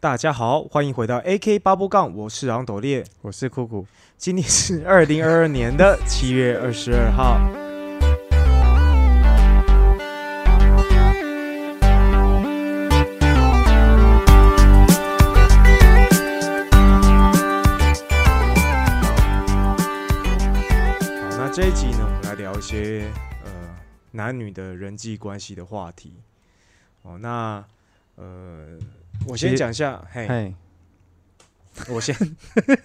大家好，欢迎回到 AK 八波杠，我是昂斗烈，我是酷酷。今天是二零二二年的七月二十二号。好，那这一集呢，我们来聊一些呃男女的人际关系的话题。哦，那呃，我先讲一下，嘿，我先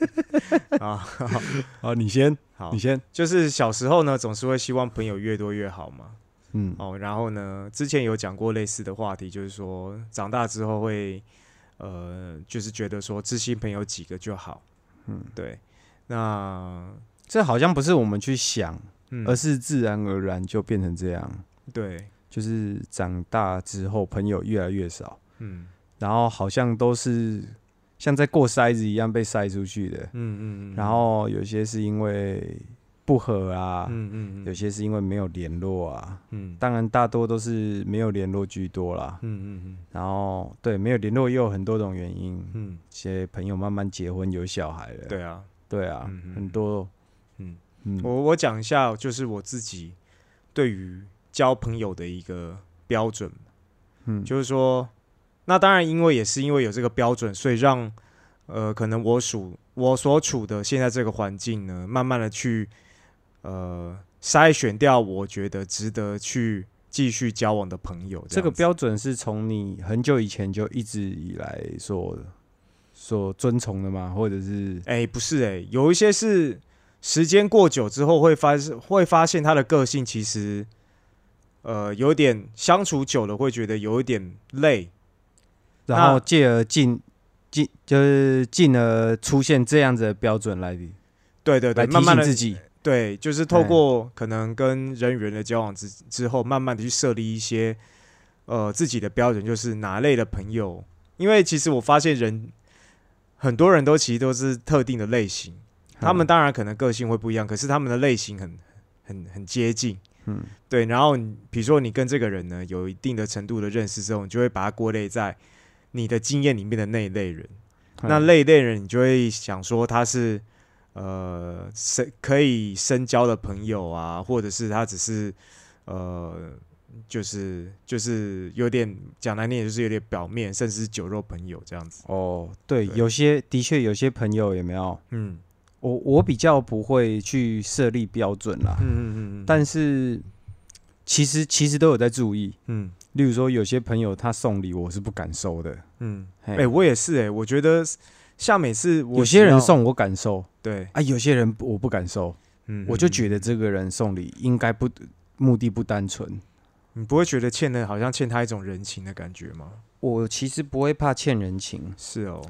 啊，好好，你先，好你，先。就是小时候呢，总是会希望朋友越多越好嘛。嗯，哦，然后呢，之前有讲过类似的话题，就是说长大之后会，呃，就是觉得说知心朋友几个就好。嗯，对。那，这好像不是我们去想，嗯，而是自然而然就变成这样。对，就是长大之后，朋友越来越少，嗯。然后好像都是像在过筛子一样被筛出去的。嗯嗯嗯，然后有些是因为不和啊，嗯嗯嗯，有些是因为没有联络啊。嗯。当然，大多都是没有联络居多啦。嗯嗯嗯。然后，对，没有联络也有很多种原因。嗯。些朋友慢慢结婚有小孩了，对啊，对啊，嗯嗯。很多，嗯。嗯。我我讲一下，就是我自己对于交朋友的一个标准。嗯，就是说，那当然，因为也是因为有这个标准，所以让呃，可能我属我所处的现在这个环境呢，慢慢的去呃筛选掉我觉得值得去继续交往的朋友。这个标准是从你很久以前就一直以来所所遵从的吗？或者是哎、不是哎、有一些是时间过久之后会发会发现他的个性其实呃有点相处久了会觉得有一点累。然后进而进进就是进而出现这样子的标准来对对对，慢慢自己，对，就是透过可能跟人与人的交往之之后，慢慢的去设立一些呃自己的标准，就是哪类的朋友。因为其实我发现人很多人都其实都是特定的类型，他们当然可能个性会不一样，可是他们的类型很很很接近。嗯。对，然后你比如说你跟这个人呢有一定的程度的认识之后，你就会把他归类在你的经验里面的那一类人。那嗯那一类人，你就会想说他是呃深可以深交的朋友啊，或者是他只是呃就是就是有点讲难听点，就是有点表面，甚至是酒肉朋友这样子。哦，对，对有些的确有些朋友有没有？嗯我我比较不会去设立标准啦，嗯嗯嗯，但是其实其实都有在注意。嗯例如说，有些朋友他送礼，我是不敢收的。嗯，哎哎、我也是哎、我觉得像每次我有些人送我敢收。对，啊，有些人我不敢收，嗯，我就嗯觉得这个人送礼应该不目的不单纯。你不会觉得欠的好像欠他一种人情的感觉吗？我其实不会怕欠人情，是哦，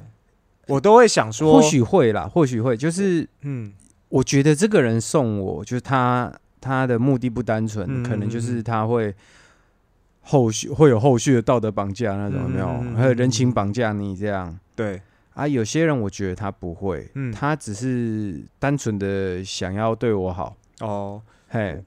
我都会想说，或许会啦，或许会，就是嗯。我觉得这个人送我，就是他他的目的不单纯，嗯可能就是他会后续会有后续的道德绑架那种，有没有？还有人情绑架你这样。对，啊？有些人我觉得他不会，嗯。他只是单纯的想要对我好，哦。嘿，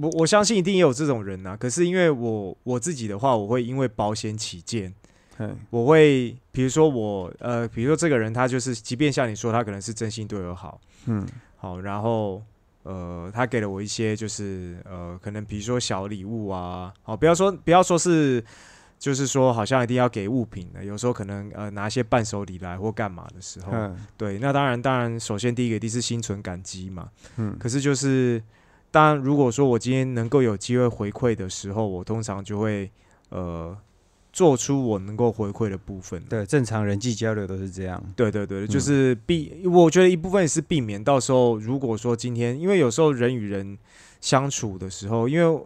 我我相信一定也有这种人呐、可是因为我我自己的话，我会因为保险起见，嘿，我会比如说我呃，比如说这个人他就是，即便像你说他可能是真心对我好，嗯。好，然后呃，他给了我一些就是呃，可能比如说小礼物啊，好，不要说不要说是。就是说，好像一定要给物品的，有时候可能呃拿一些伴手礼来或干嘛的时候，嗯对，那当然，当然，首先第一个一定是心存感激嘛。嗯可是就是，当然，如果说我今天能够有机会回馈的时候，我通常就会呃做出我能够回馈的部分。对，正常人际交流都是这样，对对对，就嗯是避，我觉得一部分也是避免到时候，如果说今天，因为有时候人与人相处的时候，因为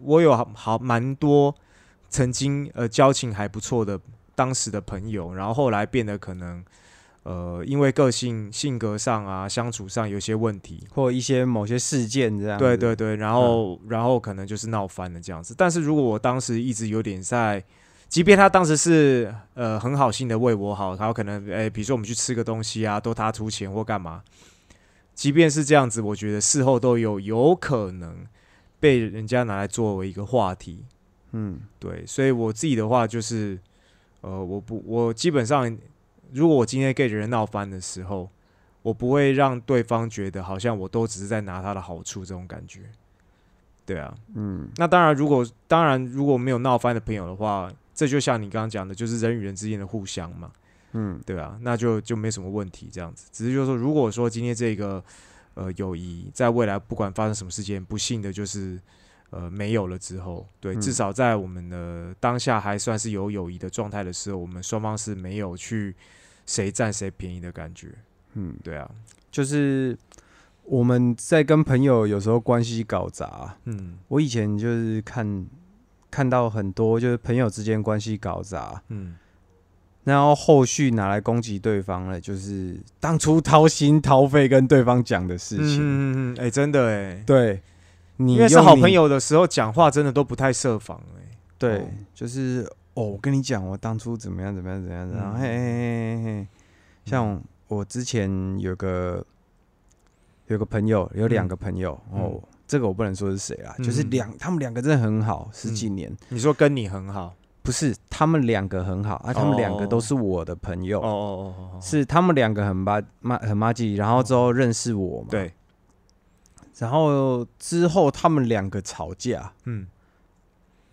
我有好好蛮多曾经呃交情还不错的当时的朋友，然后后来变得可能呃因为个性性格上啊相处上有些问题，或一些某些事件这样，对对对，然后、然后可能就是闹翻了这样子。但是如果我当时一直有点在，即便他当时是呃很好心的为我好，然后可能诶，比如说我们去吃个东西啊，都他出钱或干嘛，即便是这样子，我觉得事后都有有可能被人家拿来作为一个话题。嗯，对，所以我自己的话就是，呃，我不，我基本上如果我今天跟人闹翻的时候，我不会让对方觉得好像我都只是在拿他的好处这种感觉。对啊，嗯，那当然，如果当然如果没有闹翻的朋友的话，这就像你刚刚讲的，就是人与人之间的互相嘛。嗯，对啊，那就就没什么问题，这样子。只是就是说，如果说今天这个呃友谊在未来不管发生什么事件，不幸的就是呃没有了之后，对，嗯至少在我们的当下还算是有友谊的状态的时候，我们双方是没有去谁占谁便宜的感觉。嗯，对啊，就是我们在跟朋友有时候关系搞砸，嗯我以前就是看看到很多就是朋友之间关系搞砸，嗯，然后后续拿来攻击对方了，就是当初掏心掏肺跟对方讲的事情。嗯嗯嗯，哎、真的哎、对，你因为是好朋，友的时候，讲话真的都不太设防哎、对，哦。就是哦，我跟你讲，我当初怎么样怎么样怎么样，然后嗯。嘿嘿嘿嘿嘿，像我之前有个有个朋友，有两个朋友、嗯。哦，这个我不能说是谁啦，嗯就是两他们两个真的很好，十几年，你说跟你很好，不是他们两个很好啊，他们两个都是我的朋友，哦哦哦哦哦，是他们两个很妈妈很妈鸡，然后之后认识我嘛，，对，然后之后他们两个吵架，嗯。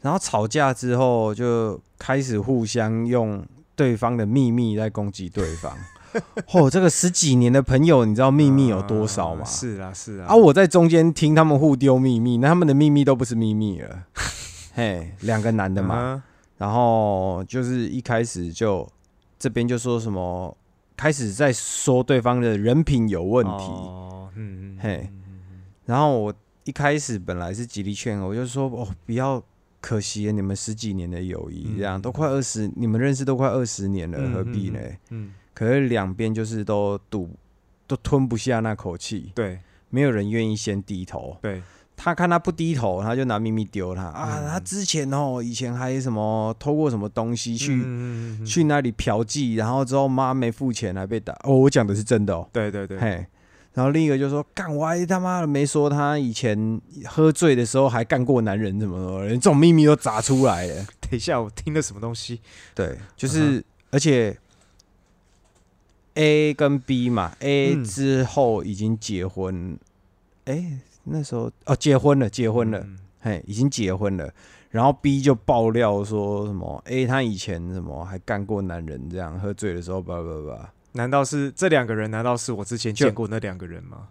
然后吵架之后就开始互相用对方的秘密在攻击对方。哦，这个十几年的朋友，你知道秘密有多少吗？啊是啊是啊，啊，我在中间听他们互丢秘密，那他们的秘密都不是秘密了。嘿，两个男的嘛，嗯然后就是一开始就这边就说什么，开始在说对方的人品有问题。哦，嗯嗯，嘿然后我一开始本来是极力劝我，就说哦，不要可惜了你们十几年的友谊，这样、嗯都快二十，你们认识都快二十年了，嗯何必呢？嗯，可是两边就是都堵，都吞不下那口气，对没有人愿意先低头。对，他看他不低头，他就拿秘密丢他啊！嗯他之前哦，以前还什么偷过什么东西去、嗯嗯嗯嗯去那里嫖妓，然后之后妈没付钱还被打。哦，我讲的是真的哦。对对对，嘿，然后另一个就说：“干，我还他妈的没说他以前喝醉的时候还干过男人，怎么的，连这种秘密都砸出来了。等一下我听了什么东西？”对，就是、而且 A 跟 B 嘛，A 嗯之后已经结婚，哎、那时候哦结婚了，结婚了，嗯嘿，已经结婚了。然后 B 就爆料说什么？A 他以前什么还干过男人，这样喝醉的时候，叭叭叭。难道是这两个人？难道是我之前见过那两个人吗？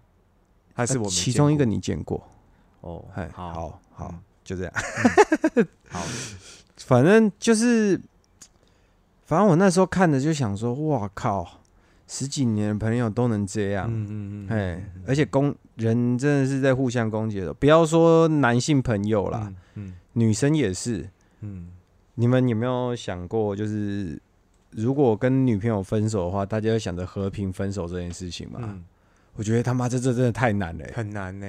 还是我其中一个你见过？哦，嘿，好好好嗯，就这样。好，反正就是，反正我那时候看着就想说，哇靠，十几年的朋友都能这样，嗯嗯嗯，哎、而且攻人真的是在互相攻击的，不要说男性朋友啦，嗯女生也是。嗯你们有没有想过，就是如果跟女朋友分手的话，大家会想着和平分手这件事情吗？嗯，我觉得他妈这这真的太难了、欸。很难呢。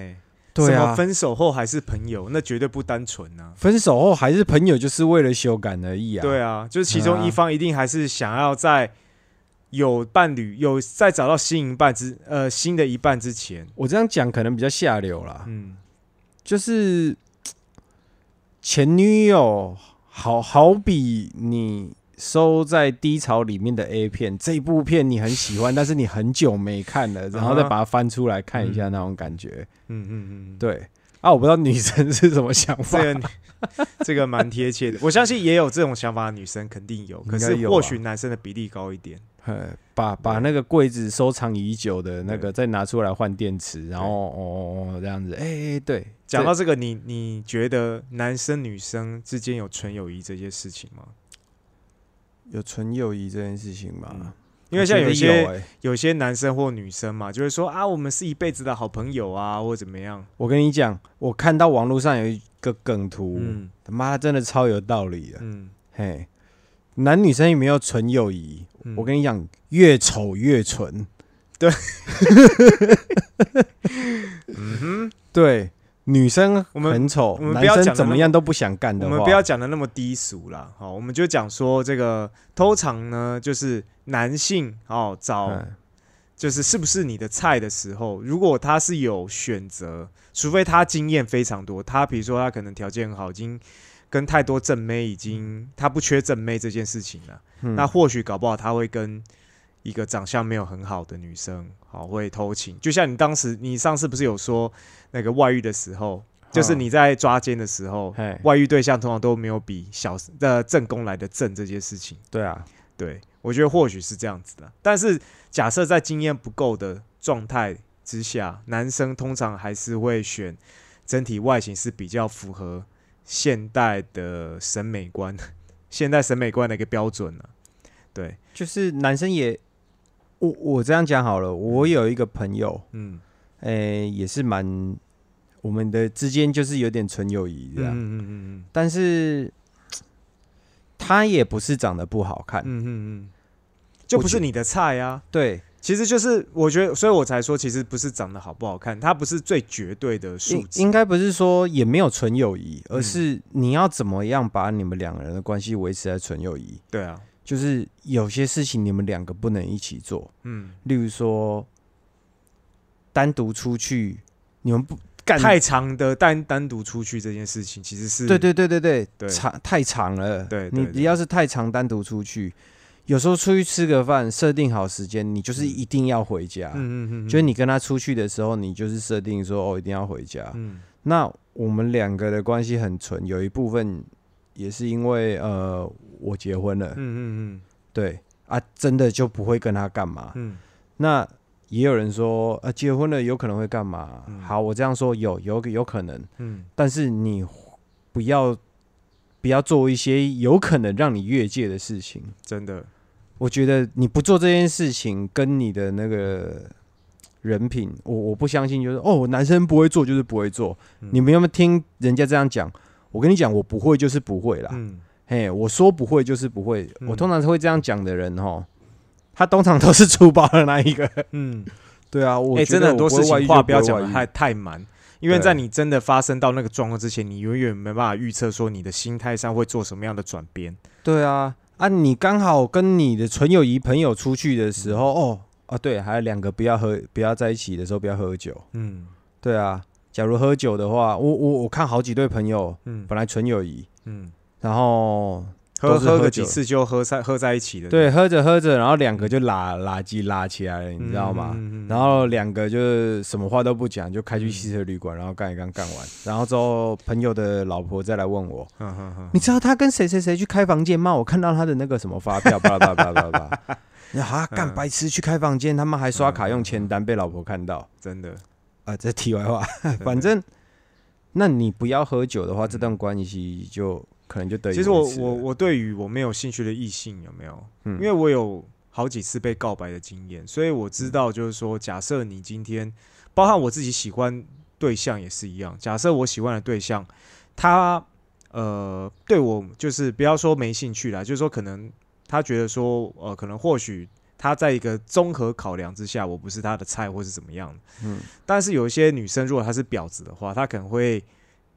对啊分手后还是朋友，那绝对不单纯啊。分手后还是朋友，就是为了修改而已啊。对啊，就是其中一方一定还是想要在有伴侣、有在找到新一半之呃新的一半之前，我这样讲可能比较下流啦。嗯就是前女友，好好比你收在低潮里面的 A 片，这部片你很喜欢，但是你很久没看了，然后再把它翻出来看一下，那种感觉。嗯嗯嗯，对啊，我不知道女生是什么想法这。个 这个蛮贴切的，我相信也有这种想法的女生肯定有，可是或许男生的比例高一点。呃，把把那个柜子收藏已久的那个再拿出来换电池，然后哦哦哦这样子，哎、哎对，讲到这个，你你觉得男生女生之间有纯友谊这些事情吗？有纯友谊这件事情吗？嗯因为像有些有欸有些男生或女生嘛，就会说啊，我们是一辈子的好朋友啊，或怎么样。我跟你讲，我看到网络上有一个梗图，嗯。他妈真的超有道理的。嗯，嘿，男女生有没有纯友谊？嗯。我跟你讲，越丑越纯。嗯哼，对，女生我们很丑，我们不男生怎么要讲得那么样都不想干的话，我们不要讲的那么低俗啦，好，我们就讲说这个通常呢，就是男性哦找嗯就是是不是你的菜的时候，如果他是有选择，除非他经验非常多，他比如说他可能条件很好，已经跟太多正妹已经他不缺正妹这件事情了，嗯那或许搞不好他会跟一个长相没有很好的女生，好会偷情。就像你当时，你上次不是有说那个外遇的时候，就是你在抓奸的时候，外遇对象通常都没有比小的正宫来的正这件事情。对啊，对我觉得或许是这样子的，但是假设在经验不够的状态之下，男生通常还是会选整体外形是比较符合现代的审美观、现代审美观的一个标准呢、对，就是男生也，我我这样讲好了，我有一个朋友，嗯，诶、也是蛮，我们的之间就是有点纯友谊这样，嗯嗯嗯嗯。但是他也不是长得不好看，嗯嗯嗯，就不是你的菜啊。对，其实就是我觉得，所以我才说，其实不是长得好不好看，他不是最绝对的数应值。应该不是说也没有纯友谊，而嗯。是你要怎么样把你们两个人的关系维持在纯友谊。对啊，就是有些事情你们两个不能一起做，嗯，例如说单独出去，你们不干太长的单单独出去这件事情，其实是对对对对对，对长太长了。对你你要是太长单独出去，有时候出去吃个饭，设定好时间，你就是一定要回家。嗯嗯嗯，就是你跟他出去的时候，你就是设定说哦，一定要回家。嗯那我们两个的关系很纯，有一部分也是因为呃我结婚了，嗯嗯对啊，真的就不会跟他干嘛。嗯那也有人说，呃，结婚了有可能会干嘛？嗯好，我这样说有有有可能，嗯但是你不要不要做一些有可能让你越界的事情。真的，我觉得你不做这件事情，跟你的那个人品，我我不相信，就是哦，男生不会做就是不会做。嗯你们有没有听人家这样讲？我跟你讲，我不会就是不会啦。嗯嘿，我说不会就是不会。嗯我通常会这样讲的人，哈，他通常都是粗暴的那一个。嗯，对啊，我哎，觉得真的很多事情话不要讲的太太满。因为在你真的发生到那个状况之前，你永远没办法预测说你的心态上会做什么样的转变。对啊，啊，你刚好跟你的纯友谊朋友出去的时候，哦，啊，对，还有两个不要喝，不要在一起的时候不要喝酒。嗯对啊，假如喝酒的话，我我我看好几对朋友嗯本来纯友谊，嗯，然后喝喝个几次就喝在喝在一起的，对喝着喝着，然后两个就拉拉机拉起来了，你知道吗？嗯？嗯嗯然后两个就是什么话都不讲，就开去汽车旅馆，然后干一干干完，然后之后朋友的老婆再来问我，你知道他跟谁谁谁去开房间吗？我看到他的那个什么发票，巴拉巴拉巴拉巴拉巴拉。啊，干嗯白痴去开房间，他们还刷卡用签单，被老婆看到。真的，啊，这题外话，反正，那你不要喝酒的话，这段关系就可能就得以其实我我我对于我没有兴趣的异性有没有？嗯因为我有好几次被告白的经验，所以我知道就是说，假设你今天，包含我自己喜欢对象也是一样，假设我喜欢的对象，他呃对我就是不要说没兴趣啦，就是说可能他觉得说呃可能或许。他在一个综合考量之下，我不是他的菜，或是怎么样但是有一些女生，如果她是婊子的话，她可能会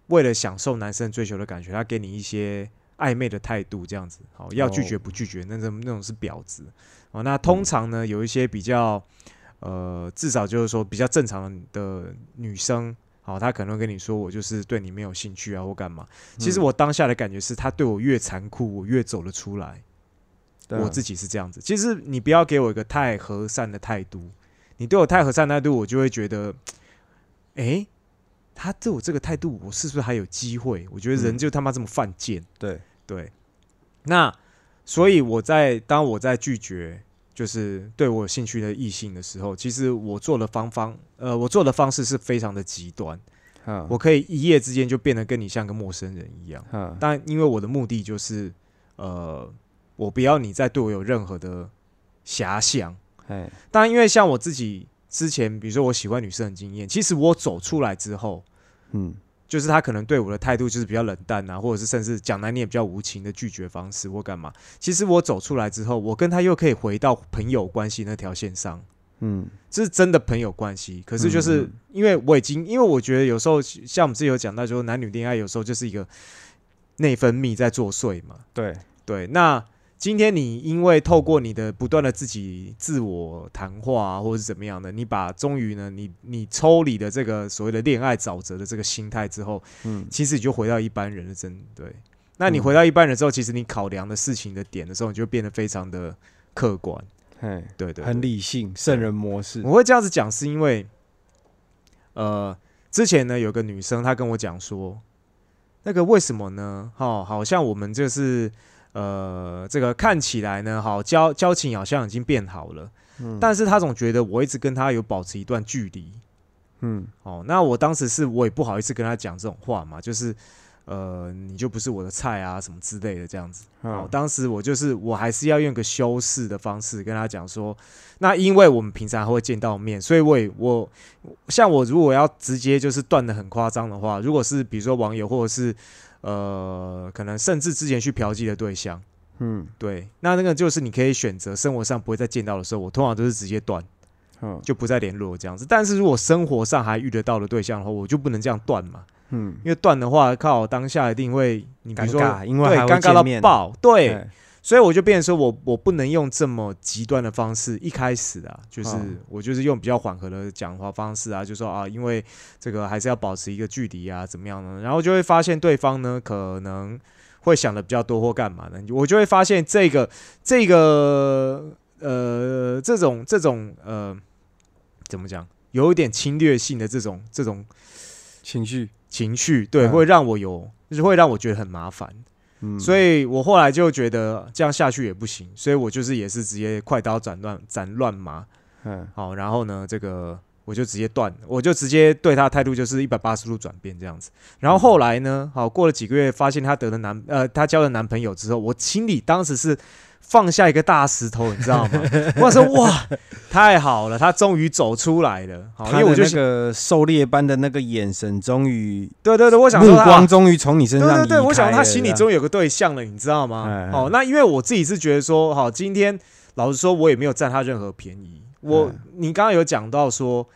为了享受男生追求的感觉，他给你一些暧昧的态度，这样子，好，要拒绝不拒绝，那种那种是婊子。哦，那通常呢，有一些比较呃，至少就是说比较正常的女生，好，她可能跟你说，我就是对你没有兴趣啊，或干嘛。其实嗯我当下的感觉是，她对我越残酷，我越走了出来。我自己是这样子。其实你不要给我一个太和善的态度，你对我太和善的态度，我就会觉得，诶，他对我这个态度，我是不是还有机会？我觉得人嗯就他妈这么犯贱，对对。那所以我在当我在拒绝就是对我有兴趣的异性的时候，其实我做的方方呃，我做的方式是非常的极端，嗯我可以一夜之间就变得跟你像个陌生人一样。嗯但因为我的目的就是，呃，我不要你再对我有任何的遐想。哎当然，因为像我自己之前，比如说我喜欢女生的经验，其实我走出来之后，嗯就是他可能对我的态度就是比较冷淡啊，或者是甚至讲难听也比较无情的拒绝方式或干嘛。其实我走出来之后，我跟他又可以回到朋友关系那条线上。嗯这是真的朋友关系，可是就是因为我已经，因为我觉得有时候像我们之前有讲到，就是男女恋爱有时候就是一个内分泌在作祟嘛。对对，那今天你因为透过你的不断的自己自我谈话、啊，或者是怎么样的，你把终于呢，你你抽离的这个所谓的恋爱沼泽的这个心态之后，嗯其实你就回到一般人的真对。那你嗯回到一般人之后，其实你考量的事情的点的时候，你就变得非常的客观。嘿，对对很理性，圣人模式。我会这样子讲，是因为，呃，之前呢有个女生她跟我讲说，那个为什么呢？哦，好像我们就是呃，这个看起来呢，好交交情好像已经变好了，嗯但是他总觉得我一直跟他有保持一段距离。嗯哦，那我当时是我也不好意思跟他讲这种话嘛，就是呃，你就不是我的菜啊，什么之类的这样子。哦嗯，当时我就是我还是要用个修饰的方式跟他讲说，那因为我们平常会见到面，所以我也我像我如果要直接就是断的很夸张的话，如果是比如说网友或者是呃可能甚至之前去嫖妓的对象，嗯对，那那个就是你可以选择生活上不会再见到的时候，我通常都是直接断，嗯就不再联络这样子。但是如果生活上还遇得到的对象的话，我就不能这样断嘛，嗯，因为断的话，靠当下一定会你比如说尴尬，因为对尴尬到。爆，对。哎所以我就变成说我我不能用这么极端的方式，一开始啊，就是嗯我就是用比较缓和的讲话方式啊，就说啊，因为这个还是要保持一个距离啊，怎么样呢？然后就会发现对方呢可能会想的比较多或干嘛呢？我就会发现这个这个呃这种这种呃怎么讲，有一点侵略性的这种这种情绪，情绪，对，嗯会让我有就是会让我觉得很麻烦。嗯，所以我后来就觉得这样下去也不行，所以我就是也是直接快刀斩乱斩乱麻，嗯。好，然后呢，这个我就直接断，我就直接对他的态度就是一百八十度转变这样子。然后后来呢，好过了几个月，发现她得了男呃，她交了男朋友之后，我心里当时是放下一个大石头，你知道吗？我说哇，太好了，他终于走出来了。好，因他为我就的那个狩猎般的那个眼神，终于对对对，我想说目光终于从你身上对对对，移我想他心里终于有个对象了，你知道吗哎？哦，那因为我自己是觉得说，好，今天老实说，我也没有占他任何便宜。我嗯你刚刚有讲到说，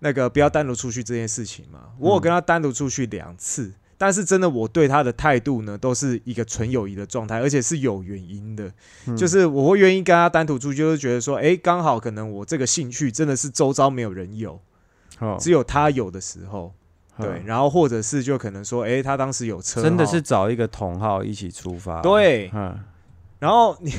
那个不要单独出去这件事情嘛，我有跟他单独出去两次，但是真的我对他的态度呢，都是一个纯友谊的状态，而且是有原因的，嗯。就是我会愿意跟他单独出去，就是觉得说，哎，刚好可能我这个兴趣真的是周遭没有人有，哦只有他有的时候。对，嗯然后或者是就可能说，哎，他当时有车，真的是找一个同号一起出发。，对，嗯。然后你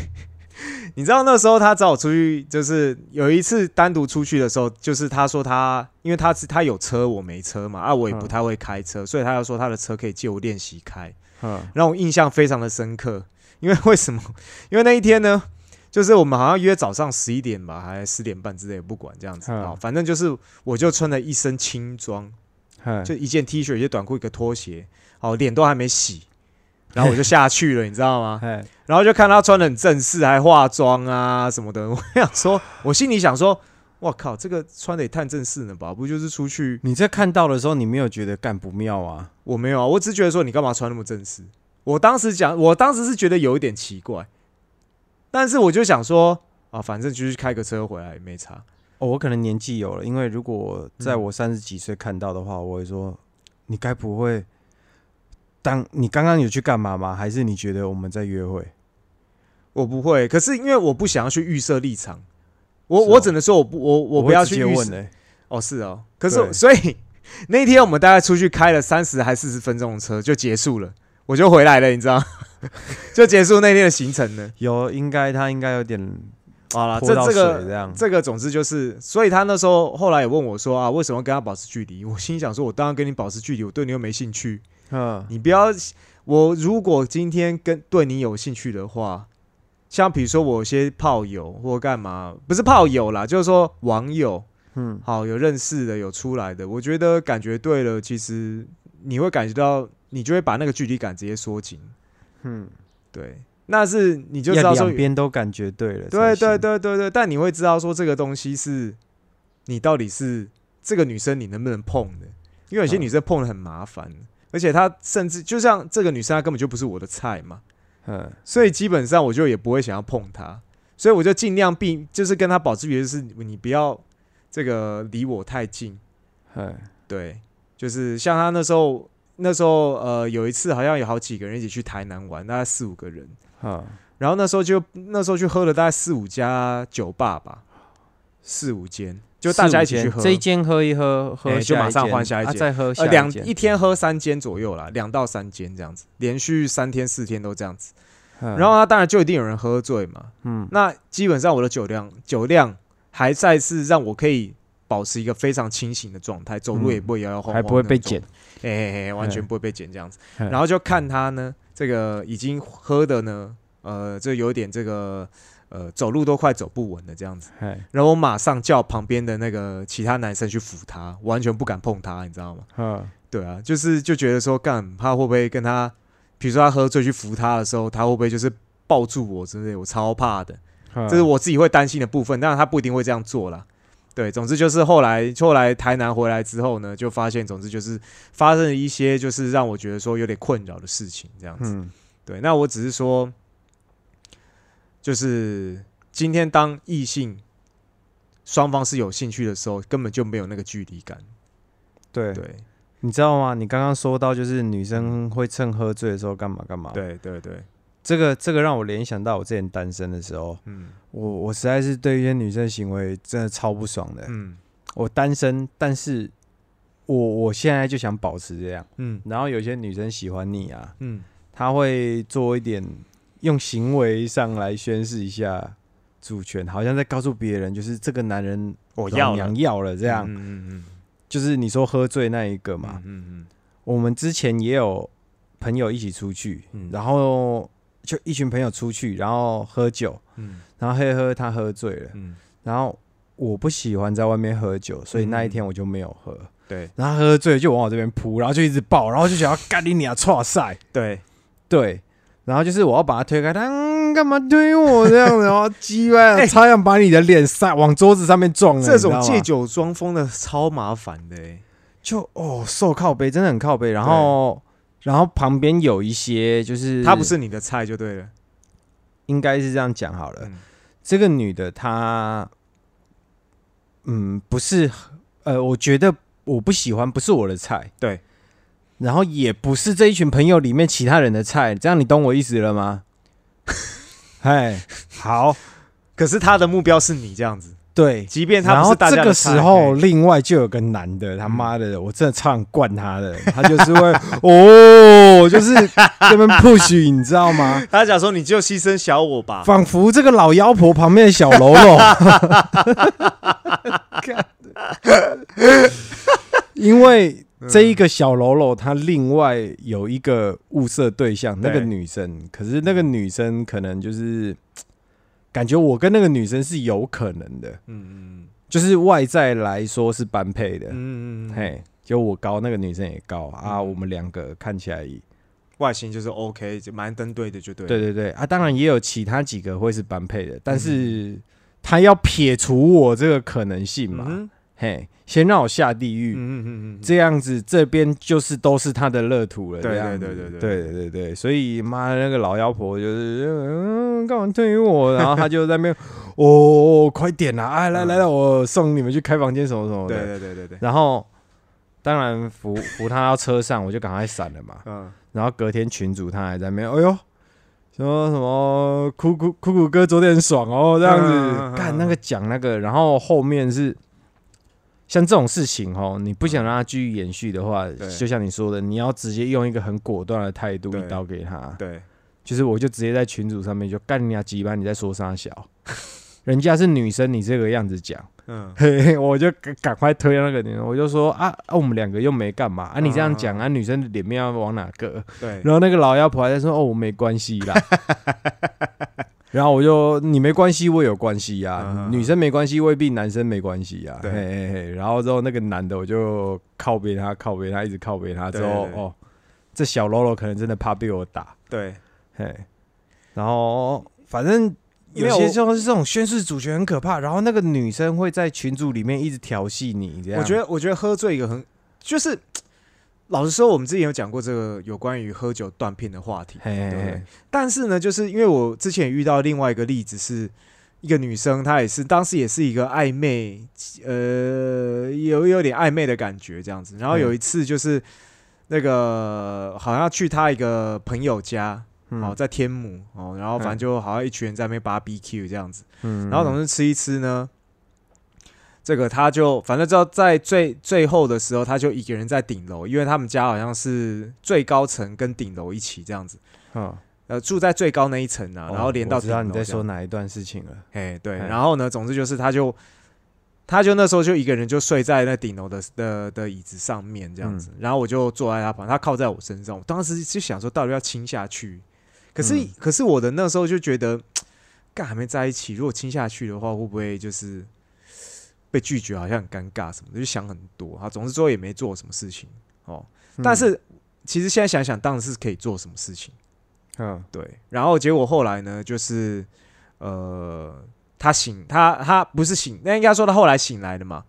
你知道那时候他找我出去，就是有一次单独出去的时候，就是他说他因为他是他有车，我没车嘛，啊，我也不嗯太会开车，所以他要说他的车可以借我练习开，嗯。让我印象非常的深刻。因为为什么？因为那一天呢，就是我们好像约早上十一点吧，还是十点半之类，不管这样子，啊，反正就是我就穿了一身轻装，嗯，就一件 T 恤、一件短裤、一个拖鞋，哦，脸都还没洗，然后我就下去了，你知道吗？哎然后就看他穿的很正式，还化妆啊什么的。我想说，我心里想说，我靠，这个穿的也太正式了吧？不就是出去？你在看到的时候，你没有觉得干不妙啊？我没有啊，我只是觉得说你干嘛穿那么正式？我当时讲，我当时是觉得有一点奇怪，但是我就想说啊，反正就是开个车回来也没差。哦，我可能年纪有了，因为如果在嗯我三十几岁看到的话，我会说，你该不会当你刚刚有去干嘛吗？还是你觉得我们在约会？我不会，可是因为我不想要去预设立场，我、哦我只能说我不我我不要去预设。接问的、哦，是哦，可是所以那天我们大概出去开了三十还四十分钟的车就结束了，我就回来了，你知道，就结束那天的行程了。有应该他应该有点好了，这这个这样。这个总之就是，所以他那时候后来也问我说啊，为什么跟他保持距离？我心想说，我当然跟你保持距离，我对你又没兴趣，嗯你不要我如果今天跟对你有兴趣的话。像比如说，我有些炮友或干嘛，不是炮友啦，就是说网友，嗯好，有认识的，有出来的，我觉得感觉对了，其实你会感觉到，你就会把那个距离感直接缩紧。嗯，对，那是你就知道说两，边都感觉对了。对对，对对对，但你会知道说这个东西是你到底是这个女生你能不能碰的，因为有些嗯女生碰的很麻烦，而且她甚至就像这个女生她根本就不是我的菜嘛，嗯。所以基本上我就也不会想要碰她，所以我就尽量避，就是跟她保持距离，就是你不要这个离我太近。嗯。对，就是像她那时候，那时候呃有一次好像有好几个人一起去台南玩，大概四五个人，嗯，然后那时候就那时候去喝了大概四五家酒吧吧，四五间，就大家一起去喝，这一间喝一喝，喝哎就马上换下一间。再喝下呃两间一天喝三间左右啦，两到三间这样子，连续三天四天都这样子。然然后他当然就一定有人喝醉嘛。嗯。那基本上我的酒量酒量还在是让我可以保持一个非常清醒的状态，走路也不会摇摇晃晃，还不会被剪，，完全不会被剪这样子。然然后就看他呢，这个已经喝的呢，呃，这有点这个呃走路都快走不稳了这样子。哎然后我马上叫旁边的那个其他男生去扶他，完全不敢碰他，你知道吗？嗯对啊，就是就觉得说，干他会不会跟他，比如说他喝醉去扶他的时候，他会不会就是抱住我之类的，我超怕的。嗯这是我自己会担心的部分，当然他不一定会这样做啦。对，总之就是后来后来台南回来之后呢，就发现，总之就是发生了一些就是让我觉得说有点困扰的事情，这样子。嗯对，那我只是说，就是今天当异性双方是有兴趣的时候，根本就没有那个距离感。对对，你知道吗？你刚刚说到就是女生会趁喝醉的时候干嘛干嘛，，对，对，对，这个这个让我联想到我之前单身的时候，嗯我我实在是对一些女生行为真的超不爽的。嗯我单身，但是我我现在就想保持这样。嗯然后有些女生喜欢你啊，嗯，她会做一点用行为上来宣示一下主权，好像在告诉别人，就是这个男人老我要了。娘要了这这样。嗯嗯就是你说喝醉那一个嗯嘛，嗯嗯。我们之前也有朋友一起出去，嗯。然后就一群朋友出去，然后喝酒，嗯。然后喝一喝他喝醉了，嗯，然后我不喜欢在外面喝酒，所以那一天我就没有喝。对。然后喝醉了就往我这边扑，然后就一直抱，然后就想要干你俩错 塞，对，对，然后就是我要把他推开，他嗯干嘛推我这样子，然后鸡巴 哎。差点把你的脸塞往桌子上面撞了，这种借酒装疯的超麻烦的欸。就哦受靠背，真的很靠背，然后然后旁边有一些就是他不是你的菜就对了。应该是这样讲好了，嗯。这个女的她嗯不是呃，我觉得我不喜欢，不是我的菜，对，然后也不是这一群朋友里面其他人的菜，这样你懂我意思了吗？哎，好，可是他的目标是你这样子，对。即便他然后不是大这个时候，另外就有个男的，他妈的，我真的超想灌他的，他就是会哦，就是这边 push，你知道吗？他讲说你就牺牲小我吧，仿佛这个老妖婆旁边的小喽啰，因为这一个小喽啰，她另外有一个物色对象，那个女生，可是那个女生可能就是感觉我跟那个女生是有可能的，嗯嗯就是外在来说是般配的。嗯，嗯嗯，嘿，就我高，那个女生也高啊，嗯。我们两个看起来外形就是 OK，就蛮登对的，就对。对，对对。啊，当然也有其他几个会是般配的，但嗯。是他要撇除我这个可能性嘛，嗯嘿，先让我下地狱，嗯嗯嗯，这样子这边就是都是他的乐土了，对对对对对。对对对对，所以妈的那个老妖婆就是嗯，干嘛推我？然后他就在那边哦，快点啦，哎来来来，我送你们去开房间什么什么对的，对对对对，然后当然扶扶他到车上，我就赶快闪了嘛。嗯。然后隔天群主他还在那边，哎呦，说什么酷酷酷酷哥昨天很爽哦，这样嗯嗯嗯嗯。子干那个讲那个，然后后面是像这种事情哦，你不想让他继续延续的话，对。就像你说的，你要直接用一个很果断的态度一刀给他，对，就是我就直接在群组上面就干你俩鸡巴，你在说啥小？人家是女生，你这个样子讲，嗯。嘿嘿，我就赶赶快推那个女生，我就说啊啊，我们两个又没干嘛。啊，你这样讲啊，女生的脸面要往哪个？对，然后那个老妖婆还在说：“哦，我没关系啦。”然后我就你没关系，我有关系呀、女生没关系，未必男生没关系呀、对嘿嘿嘿。然后之后那个男的，我就靠边他，靠边他，一直靠边他。之后哦，这小喽啰可能真的怕被我打，对，嘿。然后反正有些就是这种宣誓主权很可怕。然后那个女生会在群组里面一直调戏你，这样。我觉得我觉得喝醉一个很就是。老实说，我们之前有讲过这个有关于喝酒断片的话题，对不对，但是呢，就是因为我之前也遇到另外一个例子，是一个女生，她也是当时也是一个暧昧，呃，有有点暧昧的感觉这样子。然后有一次就是那个好像去她一个朋友家，嗯。哦，在天母哦，然后反正就好像一群人在那边 BBQ 这样子，嗯。然后总是吃一吃呢。这个他就反正知道在最最后的时候，他就一个人在顶楼，因为他们家好像是最高层跟顶楼一起这样子。嗯。呃住在最高那一层啊，然后连到知道你在说哪一段事情了。哎，对，哎然后呢，总之就是他就他就那时候就一个人就睡在那顶楼的的的椅子上面这样子，然后我就坐在他旁，他靠在我身上，我当时就想说到底要亲下去，可是、嗯。可是我的那时候就觉得，干还没在一起，如果亲下去的话，会不会就是被拒绝，好像很尴尬什么的，就想很多啊。总之最后也没做什么事情哦，但是其实现在想想，当然是可以做什么事情。嗯，对，然后结果后来呢，就是呃，他醒，他他不是醒，那应该说他后来醒来的嘛。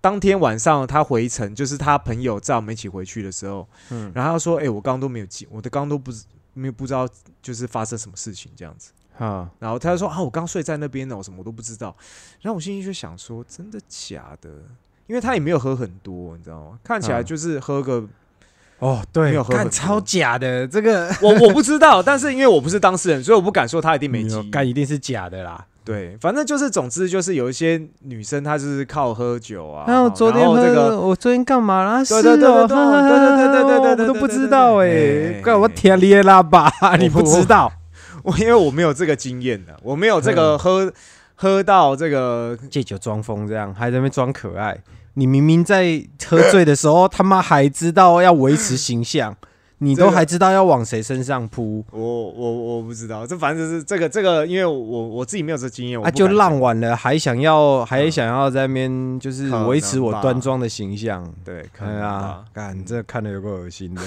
当天晚上他回程，就是他朋友载我们一起回去的时候，嗯然后他说：“哎、我刚刚都没有记，我的刚刚都不知没有不知道，就是发生什么事情这样子。”哈，然后他就说：“啊，我刚睡在那边呢，我什么都不知道。”然后我心里就想说：“真的假的？”因为他也没有喝很多，你知道吗？看起来嗯就是喝个哦，对没有，喝超假的，这个我我不知道，但是因为我不是当事人，所以我不敢说他一定没记忆。干一定是假的啦。对，反正就是，总之就是有一些女生她就是靠喝酒啊。那我昨天喝，然后这个我昨天干嘛啦？是对对对哦，对对对对都不知道哎，怪我天咧啦吧，你不知道？我 因为我没有这个经验的，我没有这个喝喝到这个，借酒装疯这样，还在那边装可爱。你明明在喝醉的时候，他妈还知道要维持形象，你都还知道要往谁身上扑我我我不知道，这反正就是这个这个，因为我我自己没有这经验，我啊，就浪完了，还想要还想要在那边就是维持我端庄的形象。对，可哎呀能吧，干这看的有够恶心的。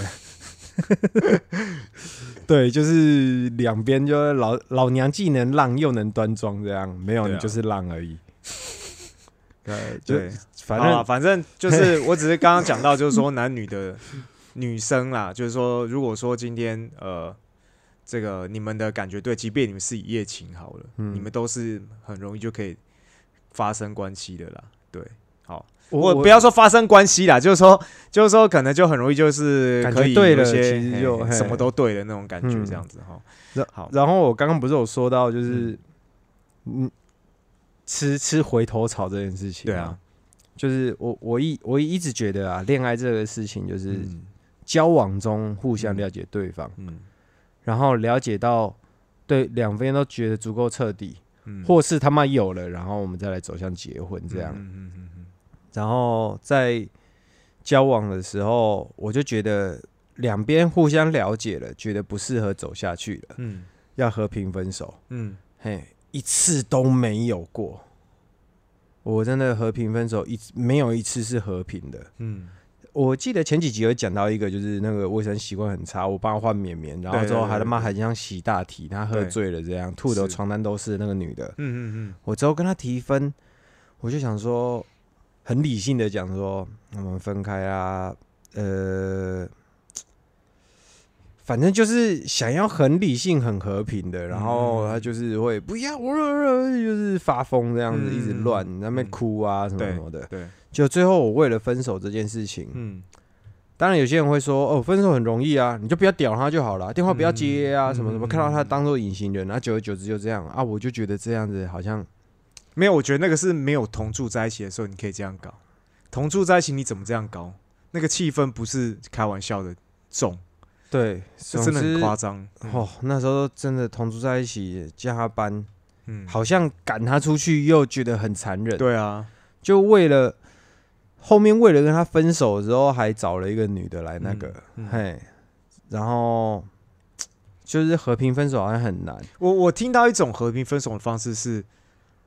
对，就是两边就是老老娘既能浪又能端庄，这样没有啊你就是浪而已。呃，就对，反正反正就是，我只是刚刚讲到，就是说男女的女生啦，就是说，如果说今天呃，这个你们的感觉对，即便你们是一夜情好了，嗯你们都是很容易就可以发生关系的啦。对，好，我我不要说发生关系啦，就是说，就是说，可能就很容易就是可以对了其实就什么都对的那种感觉，嗯这样子哈。然好然后我刚刚不是有说到，就是嗯，吃吃回头草这件事情，对啊，，就是我我一我一直觉得啊，恋爱这个事情就是嗯。交往中互相了解对方，嗯。然后了解到对两边都觉得足够彻底，嗯，或是他妈有了，然后我们再来走向结婚这样。嗯嗯然后在交往的时候，我就觉得两边互相了解了，觉得不适合走下去了，嗯要和平分手。嗯嘿，一次都没有过。我真的和平分手一次没有一次是和平的。嗯我记得前几集有讲到一个，就是那个卫生习惯很差，我帮他换绵绵，然后之后还他妈还像洗大体，他喝醉了这样，吐的床单都是那个女的。嗯嗯嗯我之后跟他提分，我就想说，很理性的讲说，我们分开啊，呃，反正就是想要很理性、很和平的，然后他就是会不要，我就是发疯这样子，嗯一直乱，在那边哭啊什么什么的。对，就最后我为了分手这件事情，嗯。当然有些人会说，哦，分手很容易啊，你就不要屌他就好了，电话不要接啊，嗯什么什么，嗯看到他当做隐形人，然后久而久之就这样啊，我就觉得这样子好像。没有，我觉得那个是没有同住在一起的时候，你可以这样搞。同住在一起，你怎么这样搞？那个气氛不是开玩笑的重，对，真的很夸张张。哦。那时候真的同住在一起，加班，嗯，好像赶他出去又觉得很残忍。，对啊，就为了后面为了跟他分手的时候，还找了一个女的来那个，嗯嗯嘿，然后就是和平分手好像很难。我我听到一种和平分手的方式是，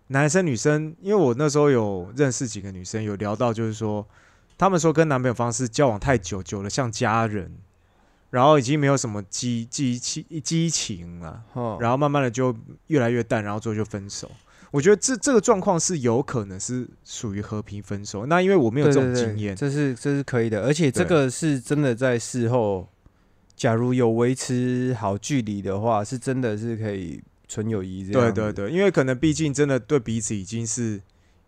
男生女生，因为我那时候有认识几个女生，有聊到就是说，他们说跟男朋友方式交往太久，久了像家人，然后已经没有什么激激情激情了，哦，然后慢慢的就越来越淡，然后最后就分手。我觉得这这个状况是有可能是属于和平分手。那因为我没有这种经验，这是这是可以的，而且这个是真的在事后，假如有维持好距离的话，是真的是可以纯友谊这样。对对，对，因为可能毕竟真的对彼此已经是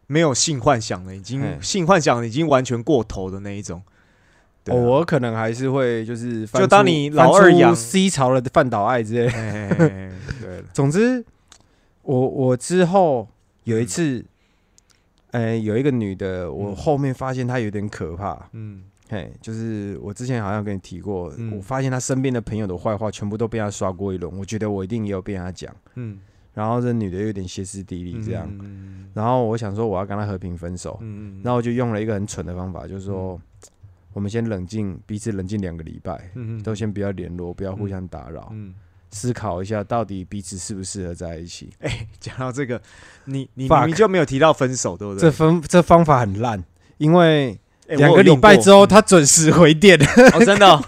没有性幻想了，已经性幻想已经完全过头的那一种。啊。哦，我可能还是会就是翻就当你老二养。C 潮的饭岛爱之类。的。嘿嘿嘿嘿对，总之，我我之后有一次，哎、有一个女的，我嗯。后面发现她有点可怕，嗯嘿，就是我之前好像跟你提过，嗯。我发现他身边的朋友的坏话全部都被他刷过一轮，我觉得我一定也有被他讲。嗯，然后这女的有点歇斯底里这样，嗯然后我想说我要跟他和平分手，嗯然后我就用了一个很蠢的方法，就是说 我们先冷静，彼此冷静两个礼拜，嗯都先不要联络，不要互相打扰，嗯，思考一下到底彼此适不适合在一起。哎，讲到这个，你你明就没有提到分手，对不对？这方这方法很烂，因为哎两个礼拜之后，他准时回电，哦，真的哦，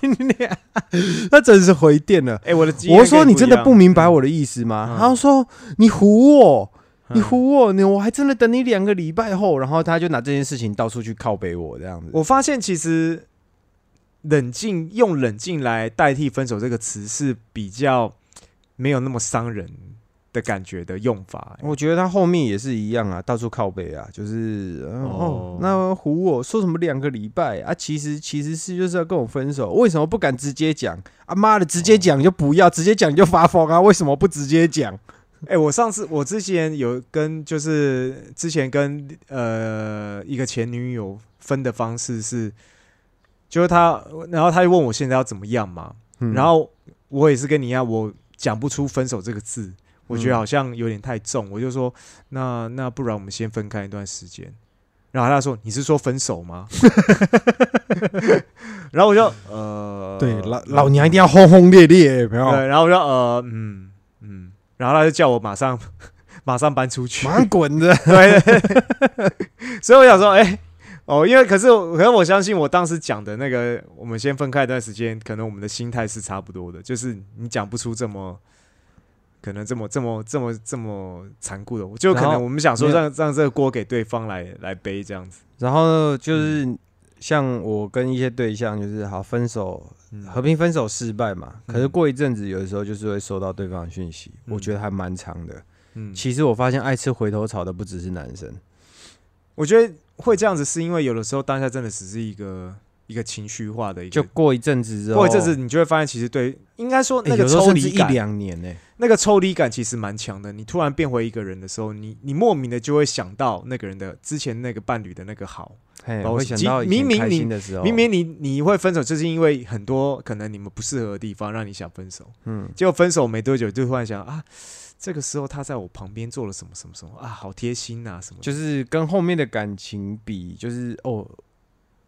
他准时回电了。哎，我的我说你真的不明白我的意思吗？嗯。他说你唬我，你嗯唬我，你我还真的等你两个礼拜后，然后他就拿这件事情到处去靠北我这样子。我发现其实冷静用冷静来代替分手这个词是比较没有那么伤人的感觉的用法、欸我觉得他后面也是一样啊，到处靠背啊，就是呃哦哦，那唬我说什么两个礼拜啊，其实其实是就是要跟我分手，为什么不敢直接讲？啊妈的，直接讲就不要，直接讲就发疯啊，为什么不直接讲？哎、我上次我之前有跟就是之前跟呃一个前女友分的方式是，就是他，然后他就问我现在要怎么样嘛，嗯然后我也是跟你一样，我讲不出分手这个字，我觉得嗯好像有点太重，我就说那那不然我们先分开一段时间。然后他说你是说分手吗？然后我就呃，对老老娘一定要轰轰烈烈，有没有？对，然后我就呃嗯嗯，然后他就叫我马上 马上搬出去，马上滚着。对，所以我想说，哎、哦，因为可是可是我相信我当时讲的那个，我们先分开一段时间，可能我们的心态是差不多的，就是你讲不出这么。可能这么这么这么这么残酷的，就可能我们想说让让这个锅给对方来来背这样子。然后就是像我跟一些对象，就是好分手，嗯和平分手失败嘛。嗯可是过一阵子，有的时候就是会收到对方的讯息，嗯我觉得还蛮长的。嗯，其实我发现爱吃回头草的不只是男生，我觉得会这样子，是因为有的时候当下真的只是一个一个情绪化的一个，就过一阵子之后，过一阵子你就会发现，其实对，应该说欸那个抽离感，两年呢、那个抽离感其实蛮强的。你突然变回一个人的时候，你你莫名的就会想到那个人的之前那个伴侣的那个好。嘿，包括会想到明明你心的时候，明明你你会分手，就是因为很多可能你们不适合的地方让你想分手。嗯，结果分手没多久，就突然想啊，这个时候他在我旁边做了什么什么什么啊，好贴心呐、什么。就是跟后面的感情比，就是哦。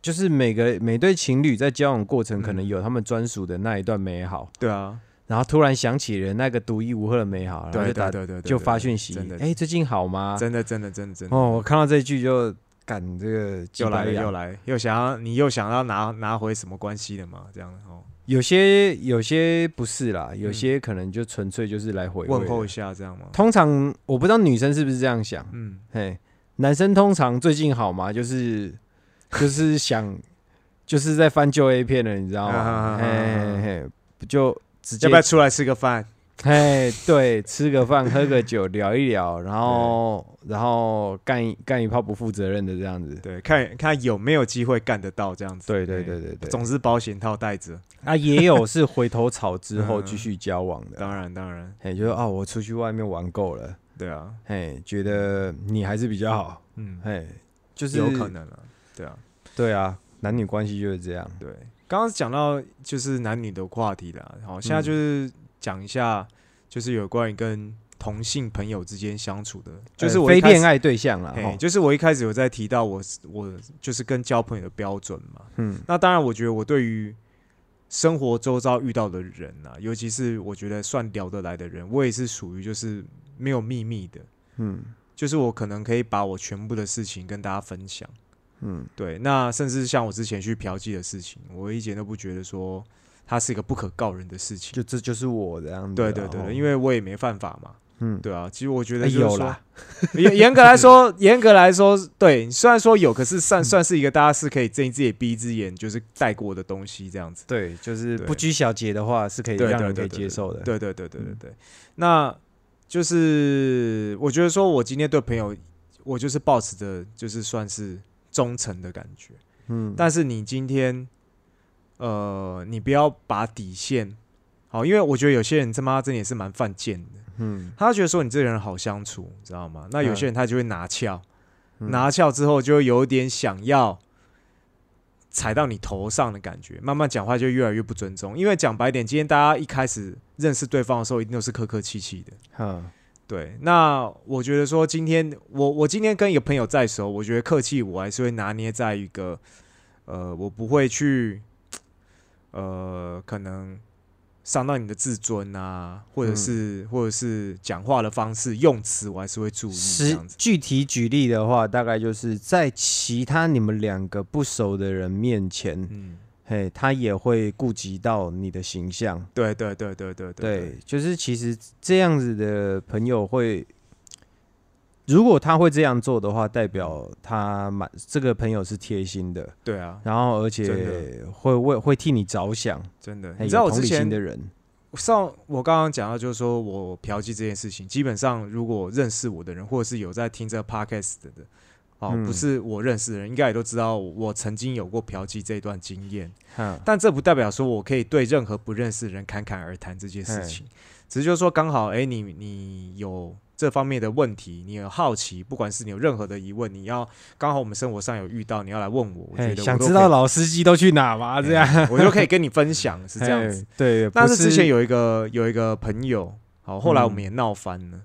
就是每个每对情侣在交往过程，可能嗯有他们专属的那一段美好，对啊，然后突然想起了那个独一无二的美好，然后对就打对对对对，就对发讯息哎，最近好吗？真的真的真的真的哦，我看到这句就赶这个几又来了又来，又想要你又想要拿拿回什么关系了嘛？这样哦，有些有些不是啦，有些可能就纯粹就是来回问候一下这样吗？通常我不知道女生是不是这样想，嗯，嘿，男生通常最近好吗？就是就是想就是在翻旧 A 片了，你知道吗？啊嘿嘿嘿，就直接要不要出来吃个饭？嘿，对，吃个饭，喝个酒，聊一聊，然后然后干一干一炮不负责任的这样子。对，看看有没有机会干得到这样子。对对对对对，总是保险套带着。啊，也有是回头草之后嗯继续交往的，当然当然，嘿，就是哦，我出去外面玩够了，对啊，嘿，觉得你还是比较好，嗯，嘿，就是有可，能啊，对啊，对啊，男女关系就是这样，对。刚刚讲到就是男女的话题啦，好，现在就是讲一下，就是有关于跟同性朋友之间相处的，就是非恋爱对象啦，嘿吼就是我一开始有在提到我我就是跟交朋友的标准嘛。嗯那当然，我觉得我对于生活周遭遇到的人啊，尤其是我觉得算聊得来的人，我也是属于就是没有秘密的，嗯就是我可能可以把我全部的事情跟大家分享。嗯，对，那甚至像我之前去嫖妓的事情，我一点都不觉得说它是一个不可告人的事情。就这就是我的样子对对对对，因为我也没犯法嘛。嗯，对啊，其实我觉得有啦，严严格来说，严格来说，对，虽然说有，可是算算是一个大家是可以睁一只眼闭一只眼，就是带过的东西这样子。对，就是不拘小节的话是可以对让人可以接受的，对对对对对对，那就是我觉得说，我今天对朋友，我就是保持着就是算是忠诚的感觉。嗯，但是你今天，呃，你不要把底线，好，因为我觉得有些人他妈真的也是蛮犯贱的，嗯他觉得说你这个人好相处，知道吗？那有些人他就会拿翘，嗯拿翘之后就有点想要踩到你头上的感觉，慢慢讲话就越来越不尊重。因为讲白点，今天大家一开始认识对方的时候，一定都是客客气气的。嗯对，那我觉得说今天我我今天跟一个朋友在熟，我觉得客气我还是会拿捏在一个呃，我不会去呃，可能伤到你的自尊啊，或者嗯是、或者是讲话的方式用词，我还是会注意。具体举例的话，大概就是在其他你们两个不熟的人面前，嗯，嘿，他也会顾及到你的形象。对对对对对对，就是其实这样子的朋友会，如果他会这样做的话，代表他蛮这个朋友是贴心的，对啊，然后而且会为会替你着想，真的。你知道我之前的人，上我刚刚讲到，就是说我嫖妓这件事情，基本上如果认识我的人，或者是有在听这个 podcast 的的，哦，嗯不是我认识的人，应该也都知道我曾经有过嫖妓这一段经验。哈，但这不代表说我可以对任何不认识的人侃侃而谈这件事情，只是就是说刚好，哎、你你有这方面的问题，你有好奇，不管是你有任何的疑问，你要刚好我们生活上有遇到，你要来问我，我觉得想知道老司机都去哪吗？这样哎我就可以跟你分享，是这样子。对，但是之前有一个有一个朋友，好，后来我们嗯也闹翻了。嗯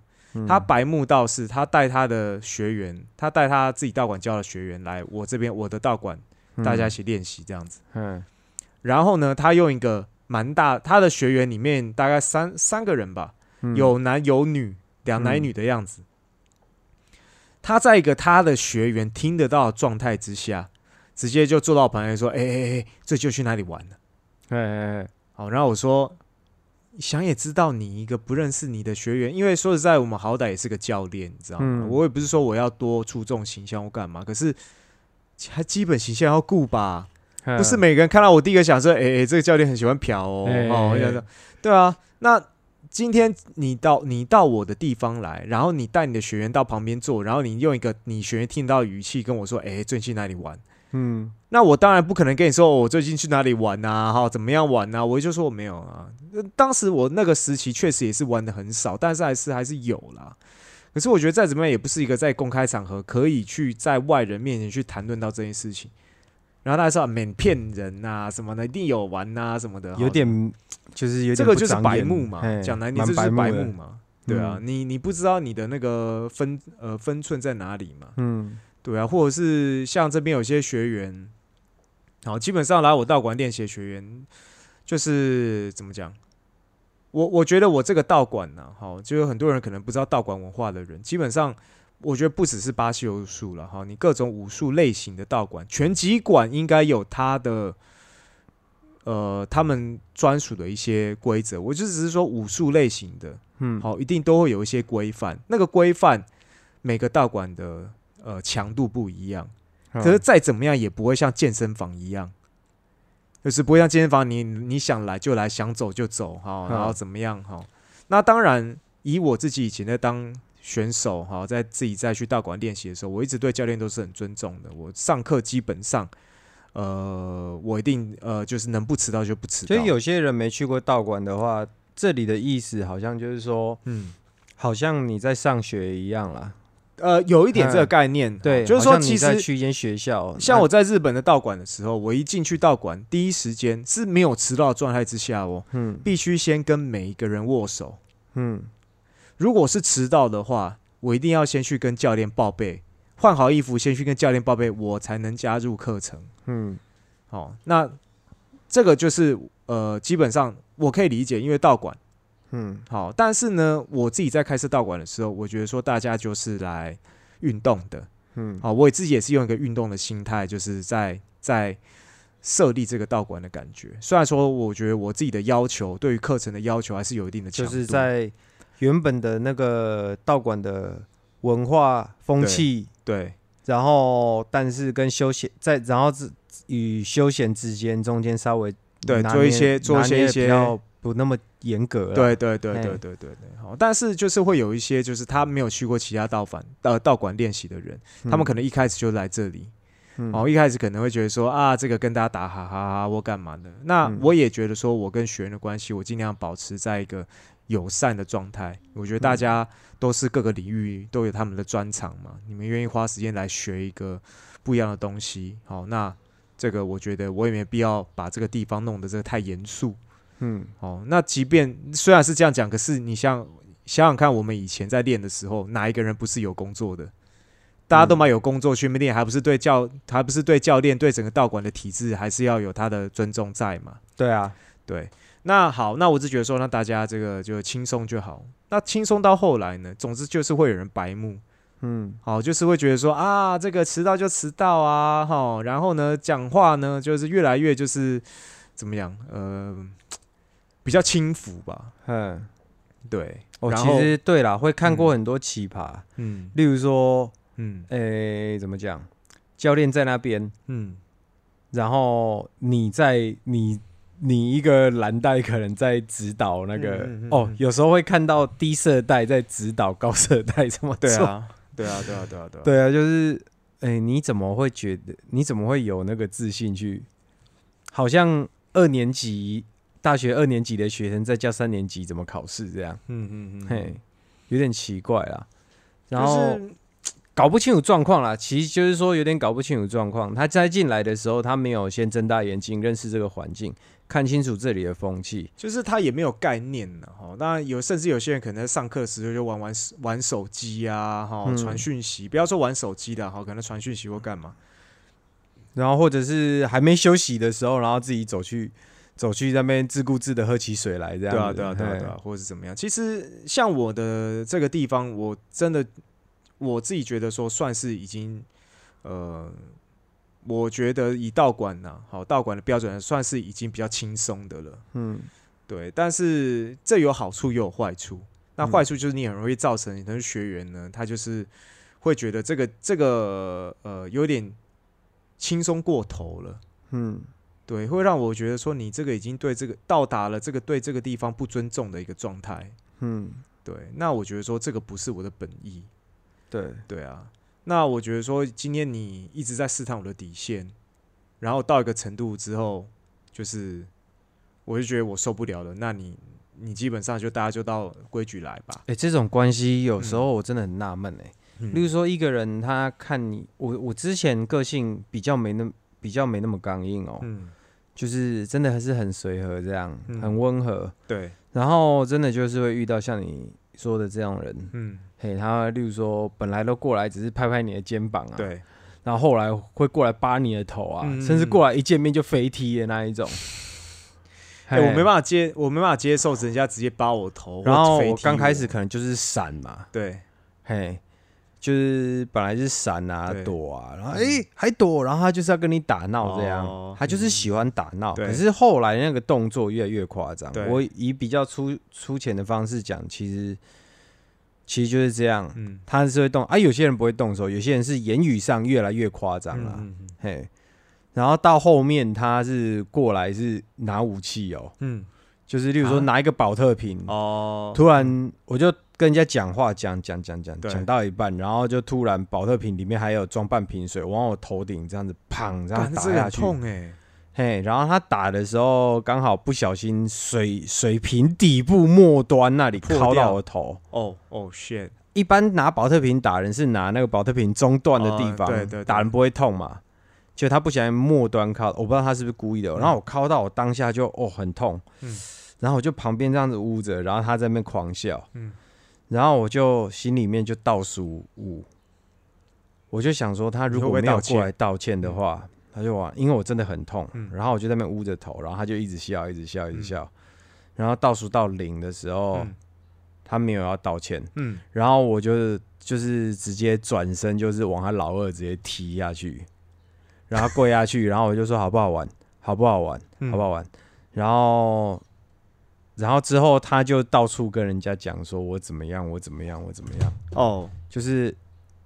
他白目道士，他带他的学员，他带他自己道馆教的学员来我这边我的道馆，大家一起练习这样子。嗯然后呢，他用一个蛮大，他的学员里面大概三三个人吧，嗯有男有女，两男一女的样子。他在一个他的学员听得到的状态之下，直接就坐到我旁边说：“哎哎哎，这就去哪里玩了？”哎哎哎好，然后我说，想也知道你一个不认识你的学员，因为说实在，我们好歹也是个教练，你知道吗？嗯我也不是说我要多注重形象或干嘛，可是还基本形象要顾吧。哎不是每个人看到我第一个想说，哎、哎、这个教练很喜欢嫖哦，哎哦，我想说，对啊，那。今天你到你到我的地方来，然后你带你的学员到旁边坐，然后你用一个你学员听到的语气跟我说：“哎、最近去哪里玩？”嗯那我当然不可能跟你说、哦我最近去哪里玩啊，哈，怎么样玩啊？我就说我没有啊。呃当时我那个时期确实也是玩的很少，但是还是还是有啦。可是我觉得再怎么样也不是一个在公开场合可以去在外人面前去谈论到这件事情。然后他还说啊免骗人呐、什么的，一定有玩呐、什么的，有点就是有点这个就是白目嘛，讲难听蛮这就是白的目嘛，对啊，嗯你你不知道你的那个分呃分寸在哪里嘛，嗯对啊，或者是像这边有些学员，好，基本上来我道馆练习的学员，就是怎么讲？我我觉得我这个道馆呢，好，就有很多人可能不知道道馆文化的人，基本上我觉得不只是巴西柔术了哈，你各种武术类型的道馆，拳击馆应该有它的。呃，他们专属的一些规则，我就只是说武术类型的，嗯，好，一定都会有一些规范。那个规范，每个道馆的呃强度不一样，嗯可是再怎么样也不会像健身房一样，就是不会像健身房你你想来就来，想走就走哈，嗯然后怎么样哈。那当然，以我自己以前在当选手哈，在自己再去道馆练习的时候，我一直对教练都是很尊重的。我上课基本上。呃，我一定呃，就是能不迟到就不迟到。所以有些人没去过道馆的话，这里的意思好像就是说，嗯，好像你在上学一样啦。呃，有一点这个概念，嗯对，就是说，其实在去一间学校，像我在日本的道馆的时候，我一进去道馆，第一时间是没有迟到的状态之下哦，嗯必须先跟每一个人握手。嗯如果是迟到的话，我一定要先去跟教练报备，换好衣服，先去跟教练报备，我才能加入课程。嗯哦，那这个就是呃，基本上我可以理解，因为道馆嗯好，但是呢，我自己在开设道馆的时候，我觉得说大家就是来运动的。嗯，好，我也自己也是用一个运动的心态，就是在在设立这个道馆的感觉。虽然说，我觉得我自己的要求对于课程的要求还是有一定的强就，是在原本的那个道馆的文化风气，对然后但是跟休闲在，然后之与休闲之间中间稍微对做一些做一些一些不那么严格了，对对对对对对对。好，但是就是会有一些就是他没有去过其他道馆呃道馆练习的人，嗯，他们可能一开始就来这里，嗯哦，一开始可能会觉得说啊，这个跟大家打哈哈哈或干嘛的。那嗯我也觉得说，我跟学员的关系，我尽量保持在一个友善的状态。我觉得大家都是各个领域都有他们的专长嘛，你们愿意花时间来学一个不一样的东西，好，那这个我觉得我也没必要把这个地方弄得这个太严肃。嗯，哦，那即便虽然是这样讲，可是你想想想看，我们以前在练的时候，哪一个人不是有工作的？大家都蛮有工作去练，还不是对教，还不是对教练，对整个道馆的体制，还是要有他的尊重在嘛？对啊，对。那好，那我只觉得说，那大家这个就轻松就好。那轻松到后来呢，总之就是会有人白目，嗯，好，就是会觉得说啊，这个迟到就迟到啊，哈，然后呢，讲话呢，就是越来越就是怎么样，呃，比较轻浮吧，嗯，对。哦，其实对啦，会看过很多奇葩，嗯例如说，嗯诶、怎么讲？教练在那边，嗯，然后你在你你一个蓝带可能在指导那个、嗯嗯嗯哦嗯，有时候会看到低色带在指导高色带这么做对，啊，对啊，对啊，对啊，对啊，对啊，就是诶、你怎么会觉得你怎么会有那个自信去？好像二年级大学二年级的学生在教三年级怎么考试这样，嗯嗯嗯，嘿，有点奇怪啦。然后搞不清楚状况啦，其实就是说有点搞不清楚状况。他在进来的时候，他没有先睁大眼睛认识这个环境，看清楚这里的风气。就是他也没有概念呢，哈。那有，甚至有些人可能在上课的时候就玩玩玩手机啊，哈，嗯传讯息，不要说玩手机的哈，可能传讯息或干嘛。然后或者是还没休息的时候，然后自己走去走去那边自顾自的喝起水来，这样对啊，子对啊，对啊，嘿对啊，或者是怎么样？其实像我的这个地方，我真的我自己觉得说，算是已经呃，我觉得以道馆呐、好道馆的标准，算是已经比较轻松的了。嗯对，但是这有好处也有坏处。那嗯坏处就是你很容易造成你的学员呢，他就是会觉得这个这个呃有点轻松过头了。嗯对，会让我觉得说你这个已经对这个到达了这个对这个地方不尊重的一个状态。嗯，对，那我觉得说这个不是我的本意。对，对啊，那我觉得说今天你一直在试探我的底线，然后到一个程度之后，就是我就觉得我受不了了。那你你基本上就大家就到规矩来吧。哎、这种关系有时候我真的很纳闷哎。嗯例如说，一个人他看你，我我之前个性比较没那么比较没那么刚硬哦，嗯，就是真的还是很随和这样，嗯。很温和。对，然后真的就是会遇到像你说的这样人，嗯，嘿，他例如说本来都过来只是拍拍你的肩膀啊，，对，然后后来会过来扒你的头啊，嗯。甚至过来一见面就飞踢的那一种。哎、我没法。办法接，我没办法接受人家直接扒我头，然后我。刚开始可能就是闪嘛，对，嘿，就是本来是闪啊躲啊，然后诶还躲，然后他就是要跟你打闹这样，哦。他就是喜欢打闹。对可是后来那个动作越来越夸张对，我以比较粗粗浅的方式讲，其实其实就是这样，嗯，他是会动啊，有些人不会动手，有些人是言语上越来越夸张了，嗯嗯。嘿。然后到后面他是过来是拿武器哦，嗯，就是例如说啊。拿一个保特瓶，哦，突然我就跟人家讲话，讲讲讲讲对。讲到一半，然后就突然保特瓶里面还有装半瓶水，往我头顶这样子砰这样干这个很打下去，痛哎、嘿，然后他打的时候刚好不小心水水瓶底部末端那里敲破掉到我头。哦哦 shit，一般拿保特瓶打人是拿那个保特瓶中段的地方，哦对对对。打人不会痛嘛。就他不小心末端敲，我不知道他是不是故意的。嗯。然后我敲到我当下就哦很痛，嗯。然后我就旁边这样子捂着，然后他在那边狂笑，嗯然后我就心里面就倒数五，我就想说他如果没有过来道歉的话，他就往，因为我真的很痛，嗯。然后我就在那边捂着头，然后他就一直笑，一直笑，一直嗯。笑，然后倒数到零的时候，嗯。他没有要道歉，嗯，然后我就就是直接转身，就是往他老二直接踢下去，然后跪下去，然后我就说好不好玩，好不好玩，嗯。好不好玩，然后。然后之后他就到处跟人家讲说我怎么样，我怎么样，我怎么样，哦，就是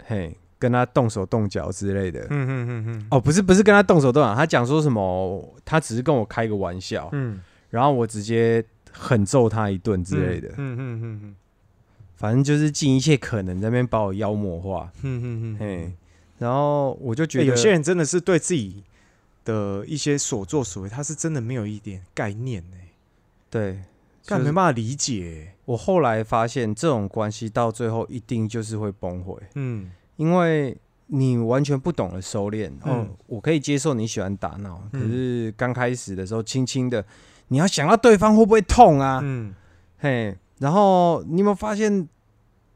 嘿跟他动手动脚之类的。嗯嗯嗯嗯，哦，不是不是跟他动手动脚，他讲说什么，他只是跟我开个玩笑，嗯。然后我直接狠揍他一顿之类的，嗯嗯嗯嗯反正就是尽一切可能在那边把我妖魔化。嗯嗯嗯，嘿，然后我就觉得、欸有些人真的是对自己的一些所作所为，他是真的没有一点概念呢、对，就是但没办法理解。欸、我后来发现这种关系到最后一定就是会崩溃，嗯。因为你完全不懂得收敛。哦嗯，我可以接受你喜欢打闹，可嗯是刚开始的时候，轻轻的，你要想到对方会不会痛啊？嗯。嘿，然后你有没有发现，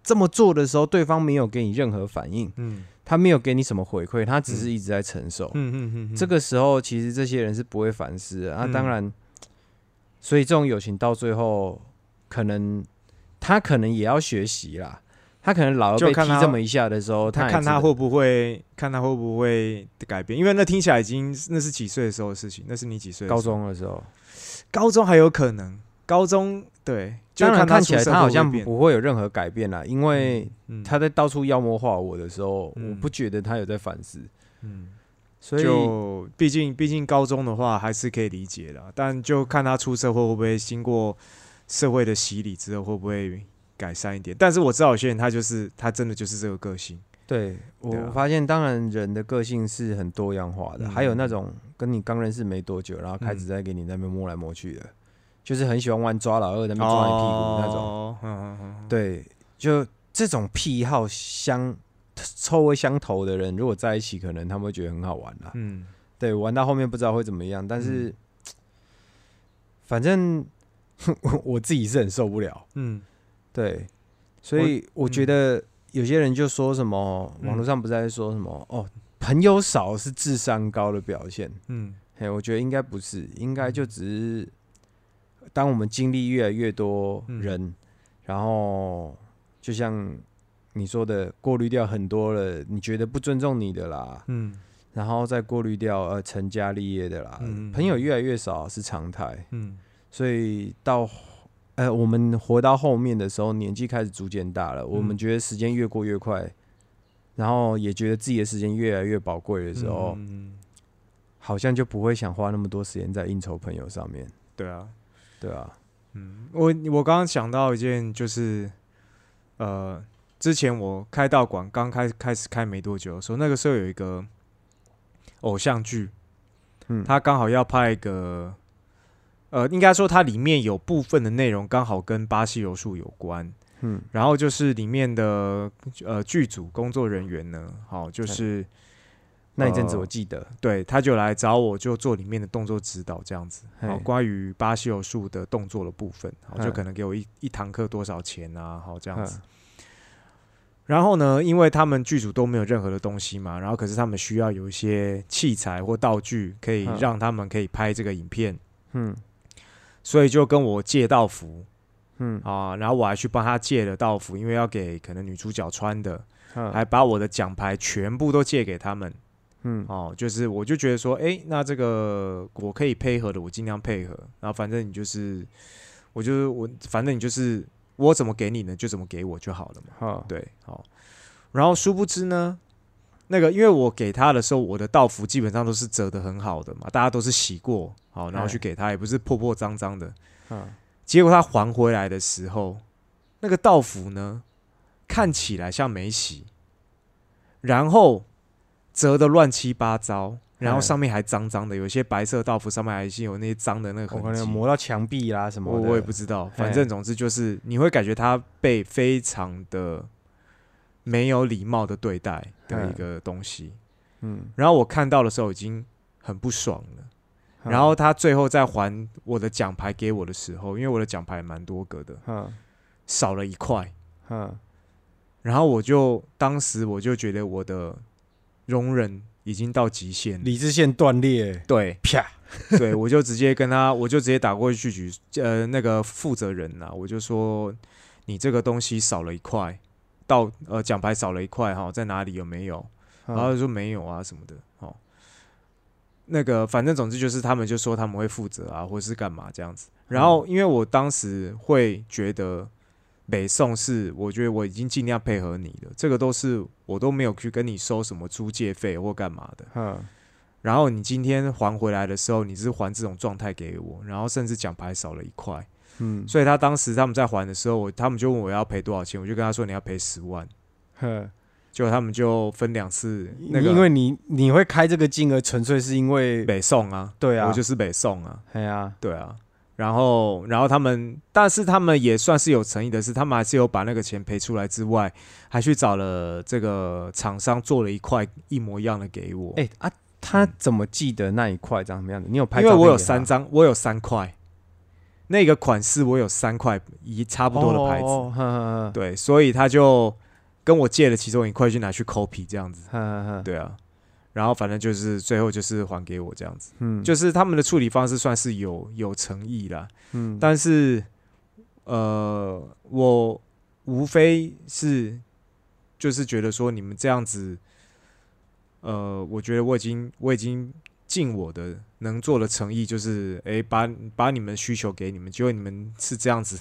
这么做的时候，对方没有给你任何反应，嗯。他没有给你什么回馈，他只是一直在承受。嗯嗯嗯，这个时候，其实这些人是不会反思的啊。嗯。当然，所以这种友情到最后，可能他可能也要学习啦。他可能老了被踢这么一下的时候，他看他会不会看他会不会改变，因为那听起来已经那是几岁的时候的事情，那是你几岁的时候？高中的时候，高中还有可能，高中对，就看当然看起来他好像不会有任何改变啦，因为嗯他在到处妖魔化我的时候，嗯我不觉得他有在反思，嗯。所以就毕竟毕竟高中的话还是可以理解的，但就看他出社会会不会经过社会的洗礼之后会不会改善一点。但是我知道有些人他就是他真的就是这个个性，对我发现，当然人的个性是很多样化的，嗯还有那种跟你刚认识没多久，然后开始在给你那边摸来摸去的，就是很喜欢玩抓老二，那边抓你屁股那种。对，就这种癖好相臭味相投的人，如果在一起，可能他们会觉得很好玩啦。嗯对，玩到后面不知道会怎么样，但是、反正 我自己是很受不了。嗯对，所以我觉得有些人就说什么，网络上不是在说什么哦，朋友少是智商高的表现。嗯嘿，我觉得应该不是，应该就只是当我们经历越来越多嗯人，然后就像你说的，过滤掉很多了，你觉得不尊重你的啦，嗯。然后再过滤掉呃成家立业的啦，嗯朋友越来越少是常态，嗯。所以到呃我们活到后面的时候，年纪开始逐渐大了，我们嗯觉得时间越过越快，然后也觉得自己的时间越来越宝贵的时候，嗯。好像就不会想花那么多时间在应酬朋友上面，对啊，对啊，嗯，我我刚刚想到一件，就是呃，之前我开道馆刚开开始开没多久的时候，那个时候有一个偶像剧，嗯，他刚好要拍一个，呃，应该说它里面有部分的内容刚好跟巴西柔术有关，嗯然后就是里面的呃剧组工作人员呢，好、就是那一阵子呃我记得，对，他就来找我，就做里面的动作指导这样子。好，关于巴西柔术的动作的部分，好，就嗯可能给我一一堂课多少钱啊？好，这样子嗯。然后呢，因为他们剧组都没有任何的东西嘛，然后可是他们需要有一些器材或道具，可以嗯。让他们可以拍这个影片，嗯。所以就跟我借道服。嗯。啊，然后我还去帮他借了道服，因为要给可能女主角穿的，嗯。还把我的奖牌全部都借给他们。嗯。哦，就是我就觉得说，哎、那这个我可以配合的，我尽量配合。然后反正你就是，我就是我，反正你就是我怎么给你呢，就怎么给我就好了嘛。好，对，好。然后殊不知呢，那个因为我给他的时候，我的道服基本上都是折的很好的嘛，大家都是洗过，好，然后去哎给他，也不是破破脏脏的。嗯结果他还回来的时候，那个道服呢，看起来像没洗，然后折的乱七八糟，然后哎上面还脏脏的，有些白色道服上面还是有那些脏的那个我可能痕迹。磨到墙壁啦什么的，我我也不知道，反正总之就是你会感觉他被非常的没有礼貌的对待的一个东西。嗯，然后我看到的时候已经很不爽了。嗯然后他最后再还我的奖牌给我的时候，因为我的奖牌蛮多个的，嗯少了一块。嗯然后我就当时我就觉得我的容忍已经到极限。了，理智线断裂，对。啪，对，我就直接跟他，我就直接打过去局呃那个负责人呐、我就说你这个东西少了一块，到呃奖牌少了一块哈，在哪里有没有？然后嗯就说没有啊什么的，哦，那个反正总之就是他们就说他们会负责啊，或是干嘛这样子。然后因为我当时会觉得北宋是，我觉得我已经尽量配合你了，这个都是我都没有去跟你收什么租借费或干嘛的。嗯然后你今天还回来的时候，你是还这种状态给我，然后甚至奖牌少了一块，嗯，所以他当时他们在还的时候，我他们就问我要赔多少钱，我就跟他说你要赔十万，呵结果他们就分两次那个因为你你会开这个金额，纯粹是因为北宋啊，对啊，我就是北宋啊，对啊，对啊，然后，然后他们，但是他们也算是有诚意的是，他们还是有把那个钱赔出来之外，还去找了这个厂商做了一块一模一样的给我。哎、啊，他怎么记得那一块？长什么样子？你有拍因为我有三张，我有三块，那个款式我有三块一差不多的牌子，哦呵呵呵。对，所以他就跟我借了其中一块去拿去 copy 这样子，呵呵呵，对啊，然后反正就是最后就是还给我这样子，嗯，就是他们的处理方式算是有有诚意啦，嗯，但是呃，我无非是就是觉得说你们这样子，呃，我觉得我已经我已经尽我的能做的诚意，就是诶，把把你们需求给你们，结果你们是这样子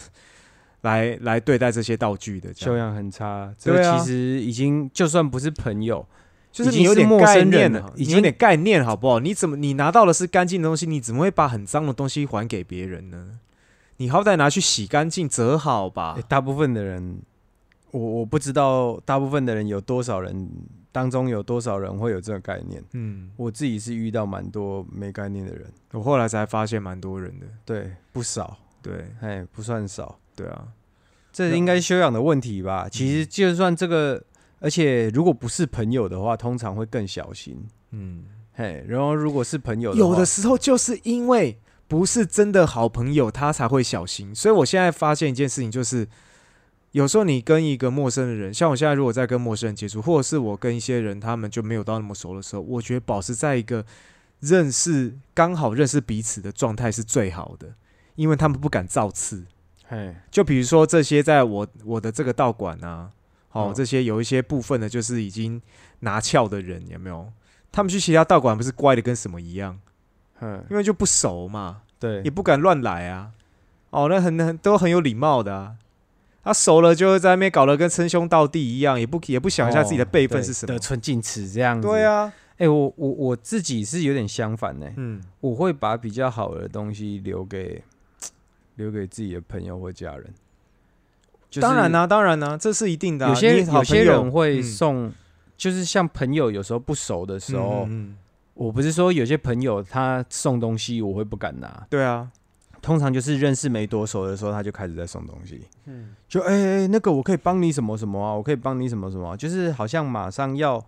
来来对待这些道具的，修养很差。这个其实已经就算不是朋友，就是你有点概念了，已经有点概念好不好？你怎么你拿到的是干净的东西，你怎么会把很脏的东西还给别人呢？你好歹拿去洗干净折好吧诶。大部分的人，我我不知道大部分的人有多少人当中有多少人会有这个概念。嗯，我自己是遇到蛮多没概念的人，我后来才发现蛮多人的，对，不少，对哎，不算少。对啊，这应该是修养的问题吧？其实就算这个，而且如果不是朋友的话，通常会更小心。嗯，嘿，然后如果是朋友有的时候就是因为不是真的好朋友，他才会小心。所以我现在发现一件事情，就是有时候你跟一个陌生的人，像我现在如果在跟陌生人接触，或者是我跟一些人他们就没有到那么熟的时候，我觉得保持在一个认识刚好认识彼此的状态是最好的，因为他们不敢造次。嘿，就比如说这些在我我的这个道馆啊，哦，嗯这些有一些部分的，就是已经拿翘的人，有没有？他们去其他道馆不是乖的跟什么一样，嗯，因为就不熟嘛，对也，不敢乱来啊。哦，那很很都很有礼貌的啊。他熟了就会在那边搞得跟称兄道弟一样，也不也不想一下自己的辈分哦是什么得。寸进尺这样子。对，啊，哎，我我我自己是有点相反呢，嗯，我会把比较好的东西留给留给自己的朋友或家人。就是当然啦、当然啦、这是一定的啊、有些好有些人会嗯。送，就是像朋友有时候不熟的时候，嗯嗯我不是说有些朋友他送东西我会不敢拿，对啊，通常就是认识没多熟的时候他就开始在送东西，嗯，就哎、哎那个我可以帮你什么什么啊，我可以帮你什么什么啊、就是好像马上要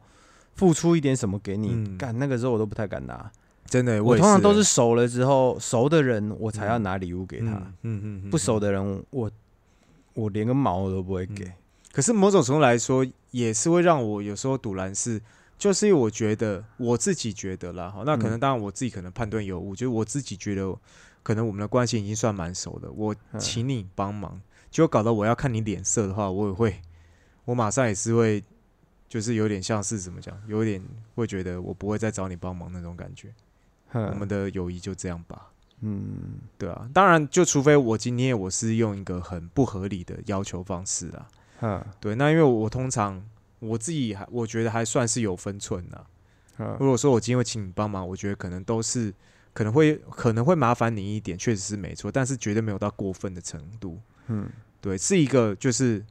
付出一点什么给你，嗯。干、那个时候我都不太敢拿，真的，我通常都是熟了之后，熟的人我才要拿礼物给他，嗯嗯嗯嗯不熟的人我我连个毛我都不会给，可是某种程度来说，也是会让我有时候堵拦是，就是因为我觉得我自己觉得啦，好，那可能嗯。当然我自己可能判断有误，就是我自己觉得可能我们的关系已经算蛮熟的，我嗯请你帮忙，结果搞得我要看你脸色的话，我也会，我马上也是会，就是有点像是怎么讲，有点会觉得我不会再找你帮忙那种感觉，我们的友谊就这样吧。嗯对啊，当然，就除非我今天我是用一个很不合理的要求方式啊，嗯对，那因为我通常我自己还我觉得还算是有分寸的。啊如果说我今天会请你帮忙，我觉得可能都是可能会可能会麻烦你一点，确实是没错，但是绝对没有到过分的程度。嗯对，是一个就是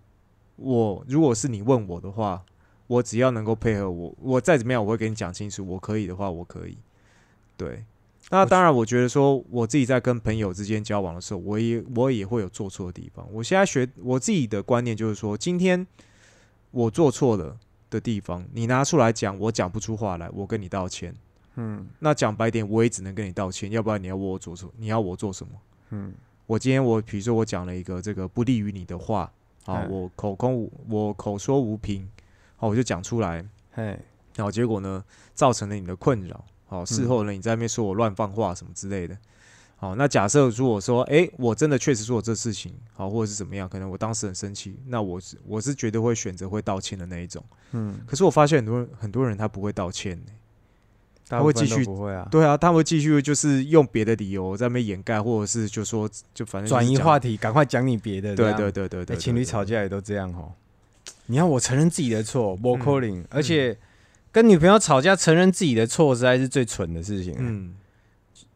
我如果是你问我的话，我只要能够配合我，我再怎么样我会跟你讲清楚，我可以的话我可以。对，那当然，我觉得说我自己在跟朋友之间交往的时候，我也我也会有做错的地方。我现在学我自己的观念就是说，今天我做错了的地方，你拿出来讲，我讲不出话来，我跟你道歉。嗯那讲白点，我也只能跟你道歉，要不然你要我做什？你要我做什么？嗯我今天我比如说我讲了一个这个不利于你的话，啊，嗯我口空我口说无凭，好，我就讲出来，嘿然后结果呢，造成了你的困扰，好，事嗯。后呢，你在那边说我乱放话什么之类的，好，那假设如果说，诶，我真的确实做了这事情，好，或者是怎么样，可能我当时很生气，那我是我是绝对会选择会道歉的那一种，嗯，可是我发现很多人很多人他不会道歉呢、他会继续不会啊，对啊，他会继续就是用别的理由在那边掩盖，或者是就说就反正转移话，题，赶快讲你别的。这对样对对对对，哎情侣吵架也都这样哦。你要我承认自己的错，不可能，嗯而且跟女朋友吵架承认自己的错，实在是最蠢的事情。嗯，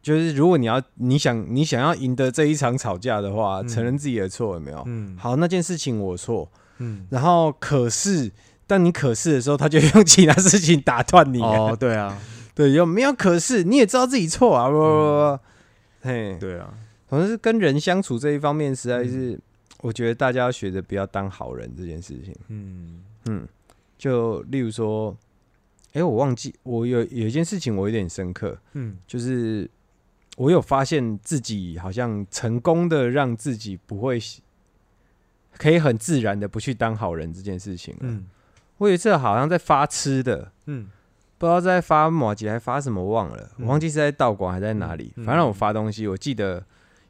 就是如果你要你想你想要赢得这一场吵架的话，嗯。承认自己的错有没有？嗯，好，那件事情我错，嗯，然后可是当你可是的时候，他就用其他事情打断你、啊。哦，对啊，对，有没有？可是？你也知道自己错啊，不不不不，嘿，对啊，总之是跟人相处这一方面，实在是、我觉得大家要学着不要当好人这件事情。嗯。嗯，就例如说，哎、我忘记我有有一件事情我有点深刻，嗯就是我有发现自己好像成功的让自己不会可以很自然的不去当好人这件事情。嗯我有一次好像在发吃的，嗯不知道在发马吉还发什么忘了，嗯我忘记是在道馆还在哪里。反正我发东西，我记得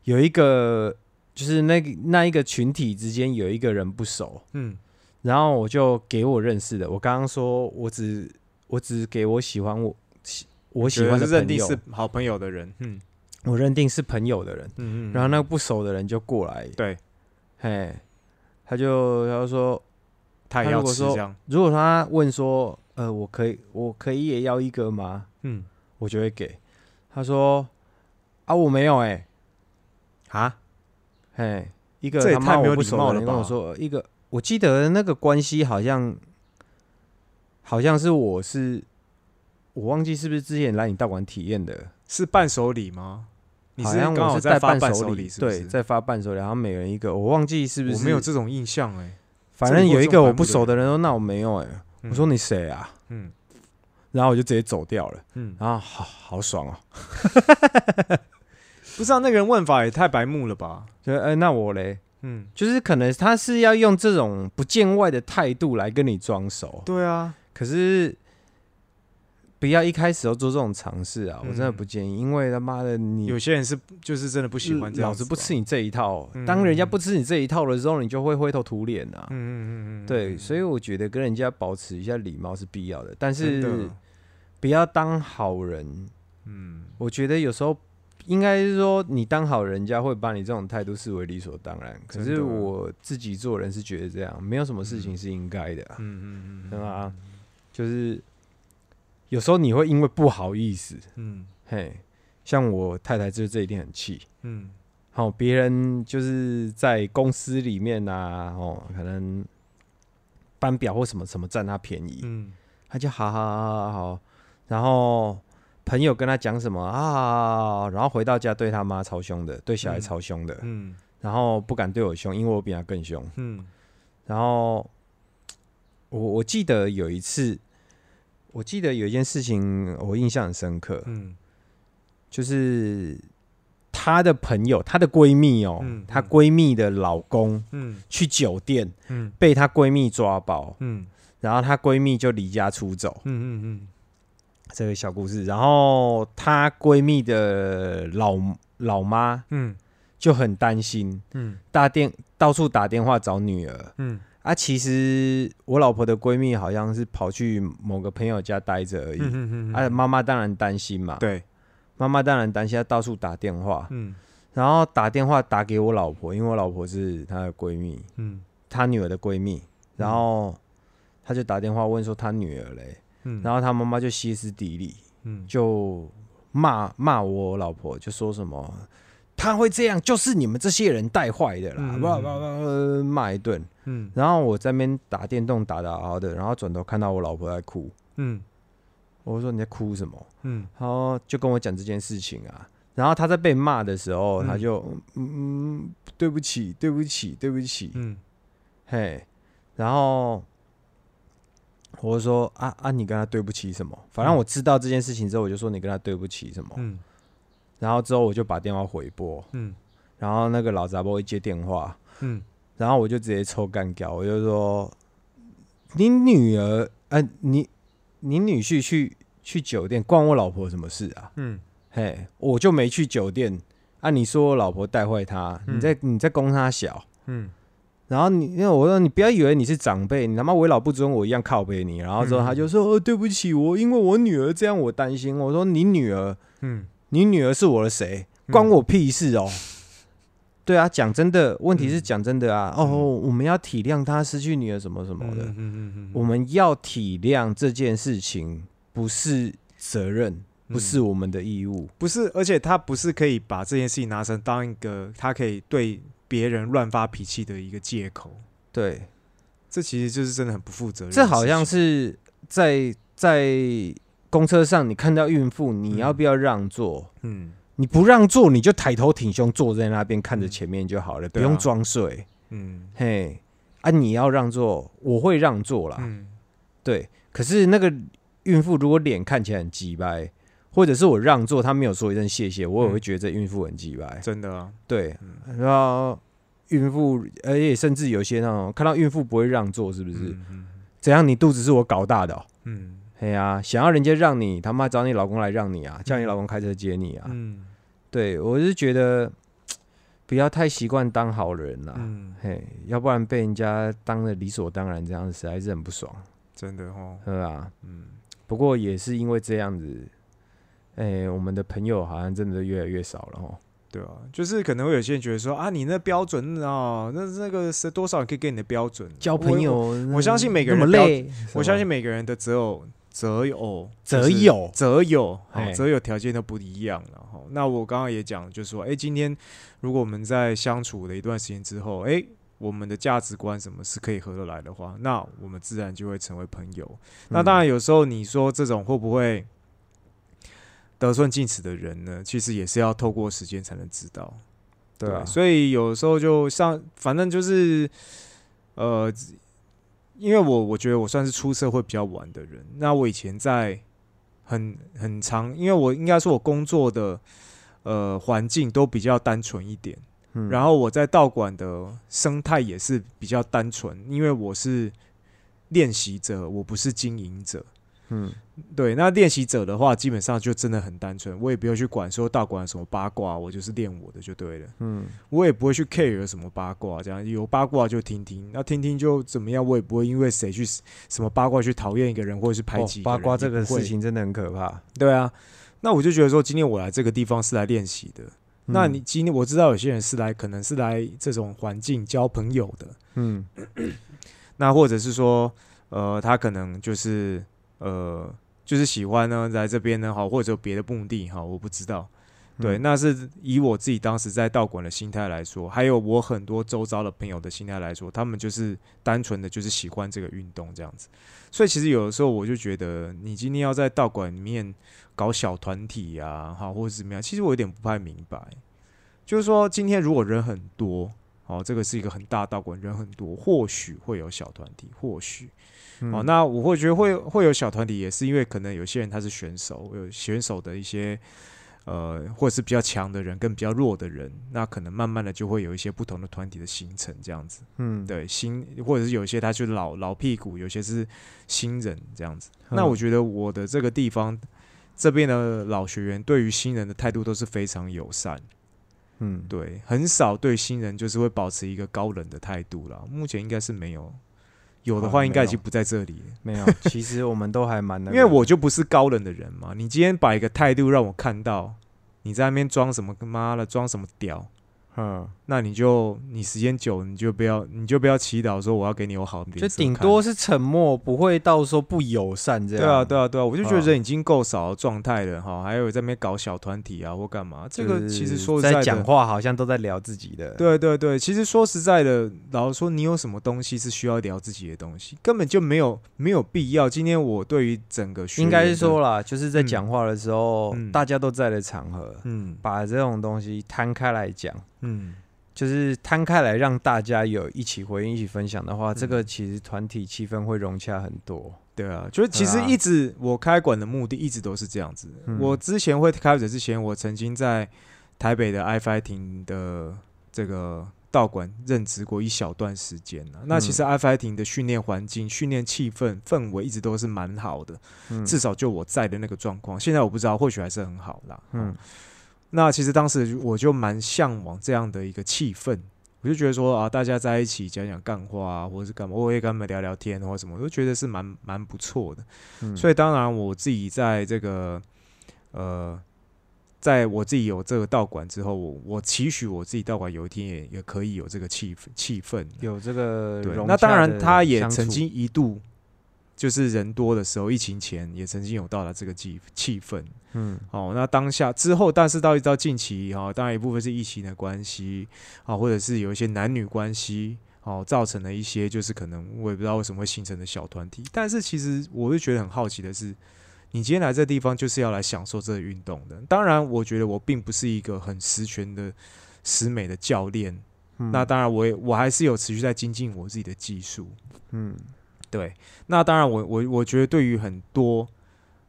有一个就是那个那一个群体之间有一个人不熟，嗯然后我就给我认识的。我刚刚说我只我只给我喜欢我喜我喜欢是认，定是好朋友的人，嗯。我认定是朋友的人。嗯嗯，然后那个不熟的人就过来，对。嘿，他就他就说，他也要他如果说吃这样，如果他问说，呃，我可以我可以也要一个吗？嗯。我就会给。他说啊，我没有哎、啊，嘿，一个他妈太没有礼我不熟的人跟我说一个，我记得那个关系好像好像是我是我忘记是不是之前来你道馆体验的，是伴手礼吗？你好是刚好像我是带发伴手礼，是不对，是？在发伴手礼，然后每人一个，我忘记是不是我没有这种印象哎。反正有一个我不熟的的人说那我没有哎、嗯我说你谁啊？嗯然后我就直接走掉了，嗯，然后好好爽哦，不知道那个人问法也太白目了吧？就哎、那我嘞，嗯，就是可能他是要用这种不见外的态度来跟你装熟，对啊，可是不要一开始就做这种尝试啊，嗯我真的不建议，因为他妈的你有些人是就是真的不喜欢这样老子不吃你这一套，嗯当人家不吃你这一套的时候，你就会灰头土脸啊。嗯，嗯嗯对，嗯所以我觉得跟人家保持一下礼貌是必要的，但是不要当好人。嗯我觉得有时候应该是说，你当好人家会把你这种态度视为理所当然。可是我自己做人是觉得这样，没有什么事情是应该的啊、嗯嗯嗯，对吧？就是有时候你会因为不好意思，嗯。嘿，像我太太就是这一点很气。嗯。好，别人就是在公司里面啊，哦，可能班表或什么什么占他便宜，嗯。他就好好好好好，然后朋友跟他讲什么啊，然后回到家对他妈超凶的，对小孩嗯超凶的，嗯。然后不敢对我凶，因为我比他更凶。嗯。然后我我记得有一次，我记得有一件事情我印象很深刻，嗯。就是她的朋友，她的闺蜜哦，嗯她嗯闺蜜的老公嗯。去酒店嗯。被她闺蜜抓包，嗯。然后她闺蜜就离家出走。嗯嗯这个小故事，然后她闺蜜的老老妈嗯。就很担心，嗯。打电到处打电话找女儿。嗯啊。其实我老婆的闺蜜好像是跑去某个朋友家待着而已。嗯嗯啊，妈妈当然担心嘛，对，妈妈当然担心，她到处打电话，嗯。然后打电话打给我老婆，因为我老婆是她的闺蜜，嗯。她女儿的闺蜜，然后她就打电话问说她女儿嘞，嗯，然后她妈妈就歇斯底里，嗯。就骂骂我老婆，就说什么她会这样，就是你们这些人带坏的啦，嗯叭叭叭骂一顿。嗯然后我在那边打电动打打好好的，然后转头看到我老婆在哭，嗯我说你在哭什么？嗯然后就跟我讲这件事情啊。然后他在被骂的时候，嗯她就嗯嗯，对不起，对不起，对不起，嗯嘿。然后我说啊啊，你跟他对不起什么？反正我知道这件事情之后，我就说你跟他对不起什么。嗯然后之后我就把电话回拨，嗯。然后那个老杂波一接电话，嗯。然后我就直接抽干掉，我就说你女儿，呃，你你女婿去去酒店，关我老婆什么事啊？嗯。嘿，我就没去酒店。啊！你说我老婆带坏他，嗯。你在你在攻他小，嗯。然后你因为我说你不要以为你是长辈，你他妈为老不尊我一样靠背你，然后之后嗯。他就说、哦对不起我，因为我女儿这样我担心。我说你女儿，嗯你女儿是我的谁？嗯关我屁事哦！对啊，讲真的，问题是嗯讲真的啊。哦，我们要体谅她失去女儿什么什么的，嗯嗯嗯我们要体谅这件事情不是责任，不是我们的义务。不是，而且他不是可以把这件事情拿成当一个他可以对别人乱发脾气的一个借口，对，这其实就是真的很不负责任。这好像是在在公车上，你看到孕妇，你要不要让座？嗯你不让座，你就抬头挺胸坐在那边看着嗯前面就好了，不用装睡。嗯嘿，啊，你要让座，我会让座啦。嗯对，可是那个孕妇如果脸看起来很鸡掰，或者是我让座，她没有说一声谢谢，我也嗯会觉得这孕妇很鸡掰。真的啊，对，嗯然后孕妇，而且甚至有些那种看到孕妇不会让座，是不是？嗯嗯怎样？你肚子是我搞大的、哦？嗯嘿呀、想要人家让你，他妈找你老公来让你啊，叫你老公开车接你啊。嗯对我是觉得 不要太习惯当好人啦、嗯，嘿，要不然被人家当的理所当然，这样实在是很不爽，真的哦，是吧？嗯不过也是因为这样子，哎、我们的朋友好像真的越来越少了哦。对啊，就是可能会有些人觉得说啊，你那标准啊，那那个是多少可以给你的标准？交朋友我，我相信每个人累，我相信每个人的择偶择偶择友择友好嘿择友条件都不一样了哈。那我刚刚也讲，就是说，哎、今天如果我们在相处了一段时间之后，哎、我们的价值观什么是可以合得来的话，那我们自然就会成为朋友。那当然，有时候你说这种会不会得寸进尺的人呢？其实也是要透过时间才能知道。对啊，所以有时候就像，反正就是，呃，因为我我觉得我算是出社会比较晚的人。那我以前在很很长，因为我应该说我工作的呃环境都比较单纯一点，嗯然后我在道馆的生态也是比较单纯，因为我是练习者，我不是经营者。嗯对，那练习者的话，基本上就真的很单纯，我也不用去管说道馆什么八卦，我就是练我的就对了。嗯我也不会去 care 有什么八卦，这样有八卦就听听，那听听就怎么样，我也不会因为谁去什么八卦去讨厌一个人或者是排哦挤八卦这个事，情真的很可怕。对啊。那我就觉得说，今天我来这个地方是来练习的。那嗯你今天我知道有些人是来，可能是来这种环境交朋友的，嗯那或者是说，呃，他可能就是呃，就是喜欢呢来这边呢，好，或者有别的目的哈，我不知道。对，嗯那是以我自己当时在道馆的心态来说，还有我很多周遭的朋友的心态来说，他们就是单纯的就是喜欢这个运动这样子。所以其实有的时候我就觉得，你今天要在道馆里面搞小团体啊、好或者怎么样，其实我有点不太明白。就是说，今天如果人很多，哦，这个是一个很大道馆，人很多，或许会有小团体，或许。嗯哦，那我会觉得会会有小团体，也是因为可能有些人他是选手，有选手的一些呃，或者是比较强的人跟比较弱的人，那可能慢慢的就会有一些不同的团体的形成，这样子。嗯，对，新或者是有些他就老老屁股，有些是新人这样子。嗯那我觉得我的这个地方这边的老学员对于新人的态度都是非常友善，嗯，对，很少对新人就是会保持一个高冷的态度啦。目前应该是没有，有的哦话应该已经不在这里了。没有，其实我们都还蛮那因，为我就不是高冷的人嘛。你今天把一个态度让我看到，你在那边装什么他妈的装什么屌，嗯，那你就你时间久，你就不要你就不要祈祷说我要给你有好就顶多是沉默，不会到说不友善这样。对啊对啊对啊，我就觉得嗯人已经够少的状态了哈，还有在那边搞小团体啊或干嘛，这个其实说实在讲话好像都在聊自己的。，对对对，其实说实在的，老实说，你有什么东西是需要聊自己的东西，根本就没有没有必要。今天我对于整个学应该是说，啦，就是在嗯讲话的时候，嗯大家都在的场合，嗯把这种东西摊开来讲。嗯，就是摊开来让大家有一起回应、一起分享的话，嗯这个其实团体气氛会融洽很多。对啊，就是其实一直我开馆的目的一直都是这样子。嗯我之前会开始之前，我曾经在台北的 iFighting 的这个道馆任职过一小段时间啊。那其实 iFighting 的训练环境、训练气氛、氛围一直都是蛮好的，嗯至少就我在的那个状况。现在我不知道，或许还是很好啦。嗯嗯，那其实当时我就蛮向往这样的一个气氛，我就觉得说啊，大家在一起讲讲干话啊，或者是干嘛，我也跟他们聊聊天或者什么，我都觉得是蛮蛮不错的。嗯所以当然我自己在这个呃，在我自己有这个道馆之后，我我期许我自己道馆有一天也也可以有这个气氛气氛。有这个对，那当然他也曾经一度。就是人多的时候，疫情前也曾经有到达这个气气氛，嗯哦，那当下之后，但是到一到近期哈、哦，当然一部分是疫情的关系啊、或者是有一些男女关系哦，造成了一些就是可能我也不知道为什么会形成的小团体。但是其实我就觉得很好奇的是，你今天来这地方就是要来享受这个运动的。当然，我觉得我并不是一个很实权的实美的教练。嗯那当然我也我还是有持续在精进我自己的技术。嗯对，那当然我我我觉得对于很多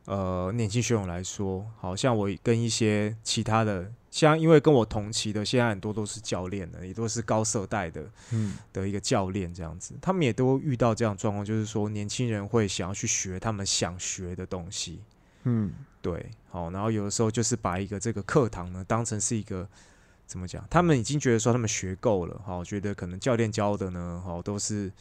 呃年轻学友来说，好像我跟一些其他的，像因为跟我同期的，现在很多都是教练的，也都是高色带的嗯的一个教练这样子，他们也都遇到这样状况，就是说年轻人会想要去学他们想学的东西。嗯对，好，然后有的时候就是把一个这个课堂呢当成是一个怎么讲？他们已经觉得说他们学够了，好，觉得可能教练教的呢，好都是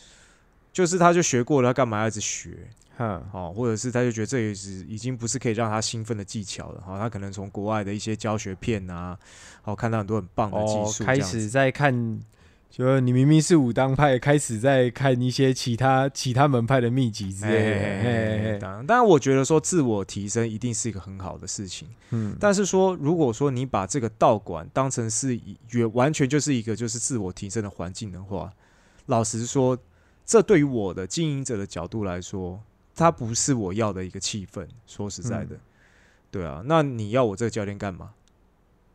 就是他就学过了，他干嘛要一直学？哈好，或者是他就觉得这也是已经不是可以让他兴奋的技巧了，好，他可能从国外的一些教学片啊，好看到很多很棒的技哦术、，开始在看，就你明明是武当派，开始在看一些其他其他门派的秘籍之类的。嘿嘿嘿当然，当然，我觉得说自我提升一定是一个很好的事情。嗯，但是说，如果说你把这个道馆当成是以完完全就是一个就是自我提升的环境的话，老实说，这对于我的经营者的角度来说，它不是我要的一个气氛。说实在的，嗯对啊，那你要我这个教练干嘛？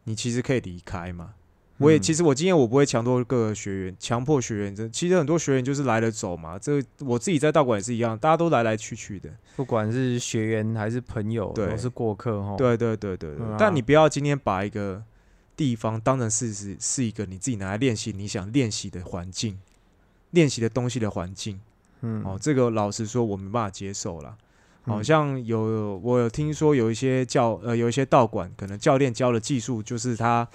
你其实可以离开嘛。我也、嗯其实我今天我不会强迫各个学员，强迫学员。这其实很多学员就是来了走嘛。这我自己在道馆也是一样，大家都来来去去的。不管是学员还是朋友，对都是过客哈。，对对对对对，嗯啊但你不要今天把一个地方当成是是是一个你自己拿来练习你想练习的环境，练习的东西的环境。嗯，哦，这个老实说，我没办法接受了。好、嗯像有我有听说有一些教呃有一些道馆，可能教练教的技术就是他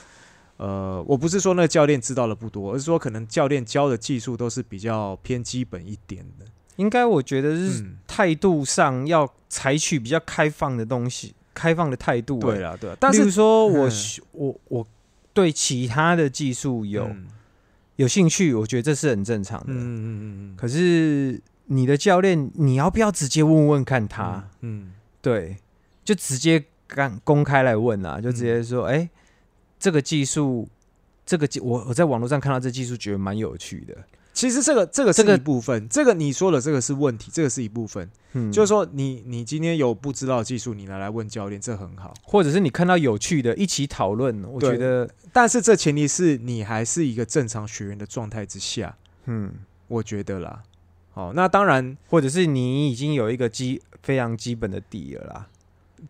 呃，我不是说那个教练知道的不多，而是说可能教练教的技术都是比较偏基本一点的。应该我觉得是嗯，态度上要采取比较开放的东西，开放的态度。欸，对啦对啦，但是说我嗯我我对其他的技术有、嗯有兴趣，我觉得这是很正常的。嗯嗯嗯嗯，可是你的教练，你要不要直接问问看他？嗯对，就直接干公开来问啊，就直接说，嗯哎、这个技术，这个技我我在网络上看到这技术，觉得蛮有趣的。其实这个这个是一部分，这个你说的这个是问题，这个是一部分。嗯，就是说你你今天有不知道技术，你拿来问教练，这很好。或者是你看到有趣的，一起讨论。我对觉得，但是这前提是你还是一个正常学员的状态之下，嗯，我觉得啦。好，那当然，或者是你已经有一个基非常基本的底了啦。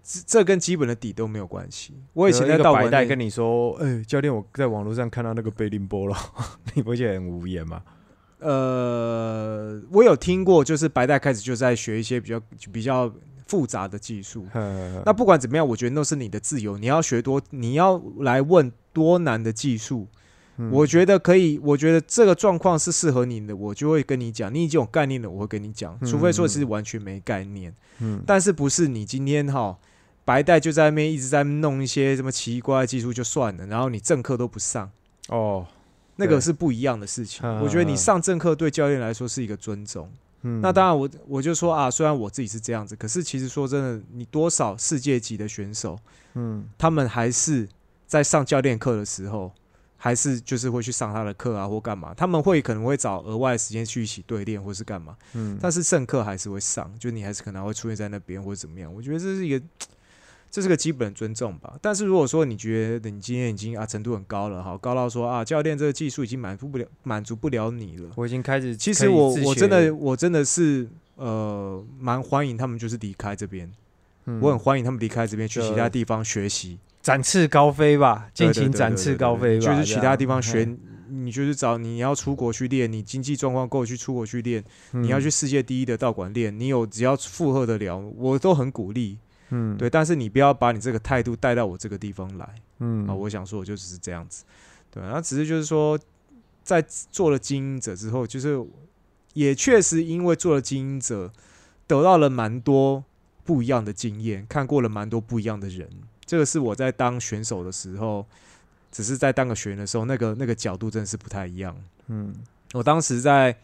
这这跟基本的底都没有关系。我以前在道馆带跟你说，哎、教练，我在网络上看到那个贝林波了，你不觉得很无言吗？呃，我有听过，就是白带开始就在学一些比较比较复杂的技术。那那不管怎么样，我觉得那是你的自由，你要学多，你要来问多难的技术，嗯。我觉得可以，我觉得这个状况是适合你的，我就会跟你讲。你已经有概念了，我会跟你讲，除非说是完全没概念。嗯。但是不是你今天哈白带就在那边一直在弄一些什么奇怪的技术就算了，然后你正课都不上，哦，那个是不一样的事情。嗯我觉得你上正课对教练来说是一个尊重。嗯那当然我，我就说啊，虽然我自己是这样子，可是其实说真的，你多少世界级的选手，嗯他们还是在上教练课的时候，还是就是会去上他的课啊，或干嘛。他们会可能会找额外的时间去一起对练，或是干嘛。嗯，但是正课还是会上，就你还是可能会出现在那边或者怎么样。我觉得这是一个，这是个基本尊重吧。但是如果说你觉得你今天已经啊程度很高了，好高到说啊教练这个技术已经满足不了满足不了你了。我已经开始其实我我真的我真的是呃蛮欢迎他们就是离开这边，嗯我很欢迎他们离开这边去其他地方学习。展翅高飞吧，尽情展翅高飞吧，就是其他地方学，你就是找你要出国去练，你经济状况够去出国去练，嗯你要去，世界第一的道馆练，你有只要负荷得了，我都很鼓励。嗯，对，但是你不要把你这个态度带到我这个地方来嗯啊！我想说，我就只是这样子。对，那只是就是说，在做了经营者之后，就是也确实因为做了经营者，得到了蛮多不一样的经验，看过了蛮多不一样的人。这个是我在当选手的时候，只是在当个学员的时候，那个那个角度真的是不太一样。嗯我当时在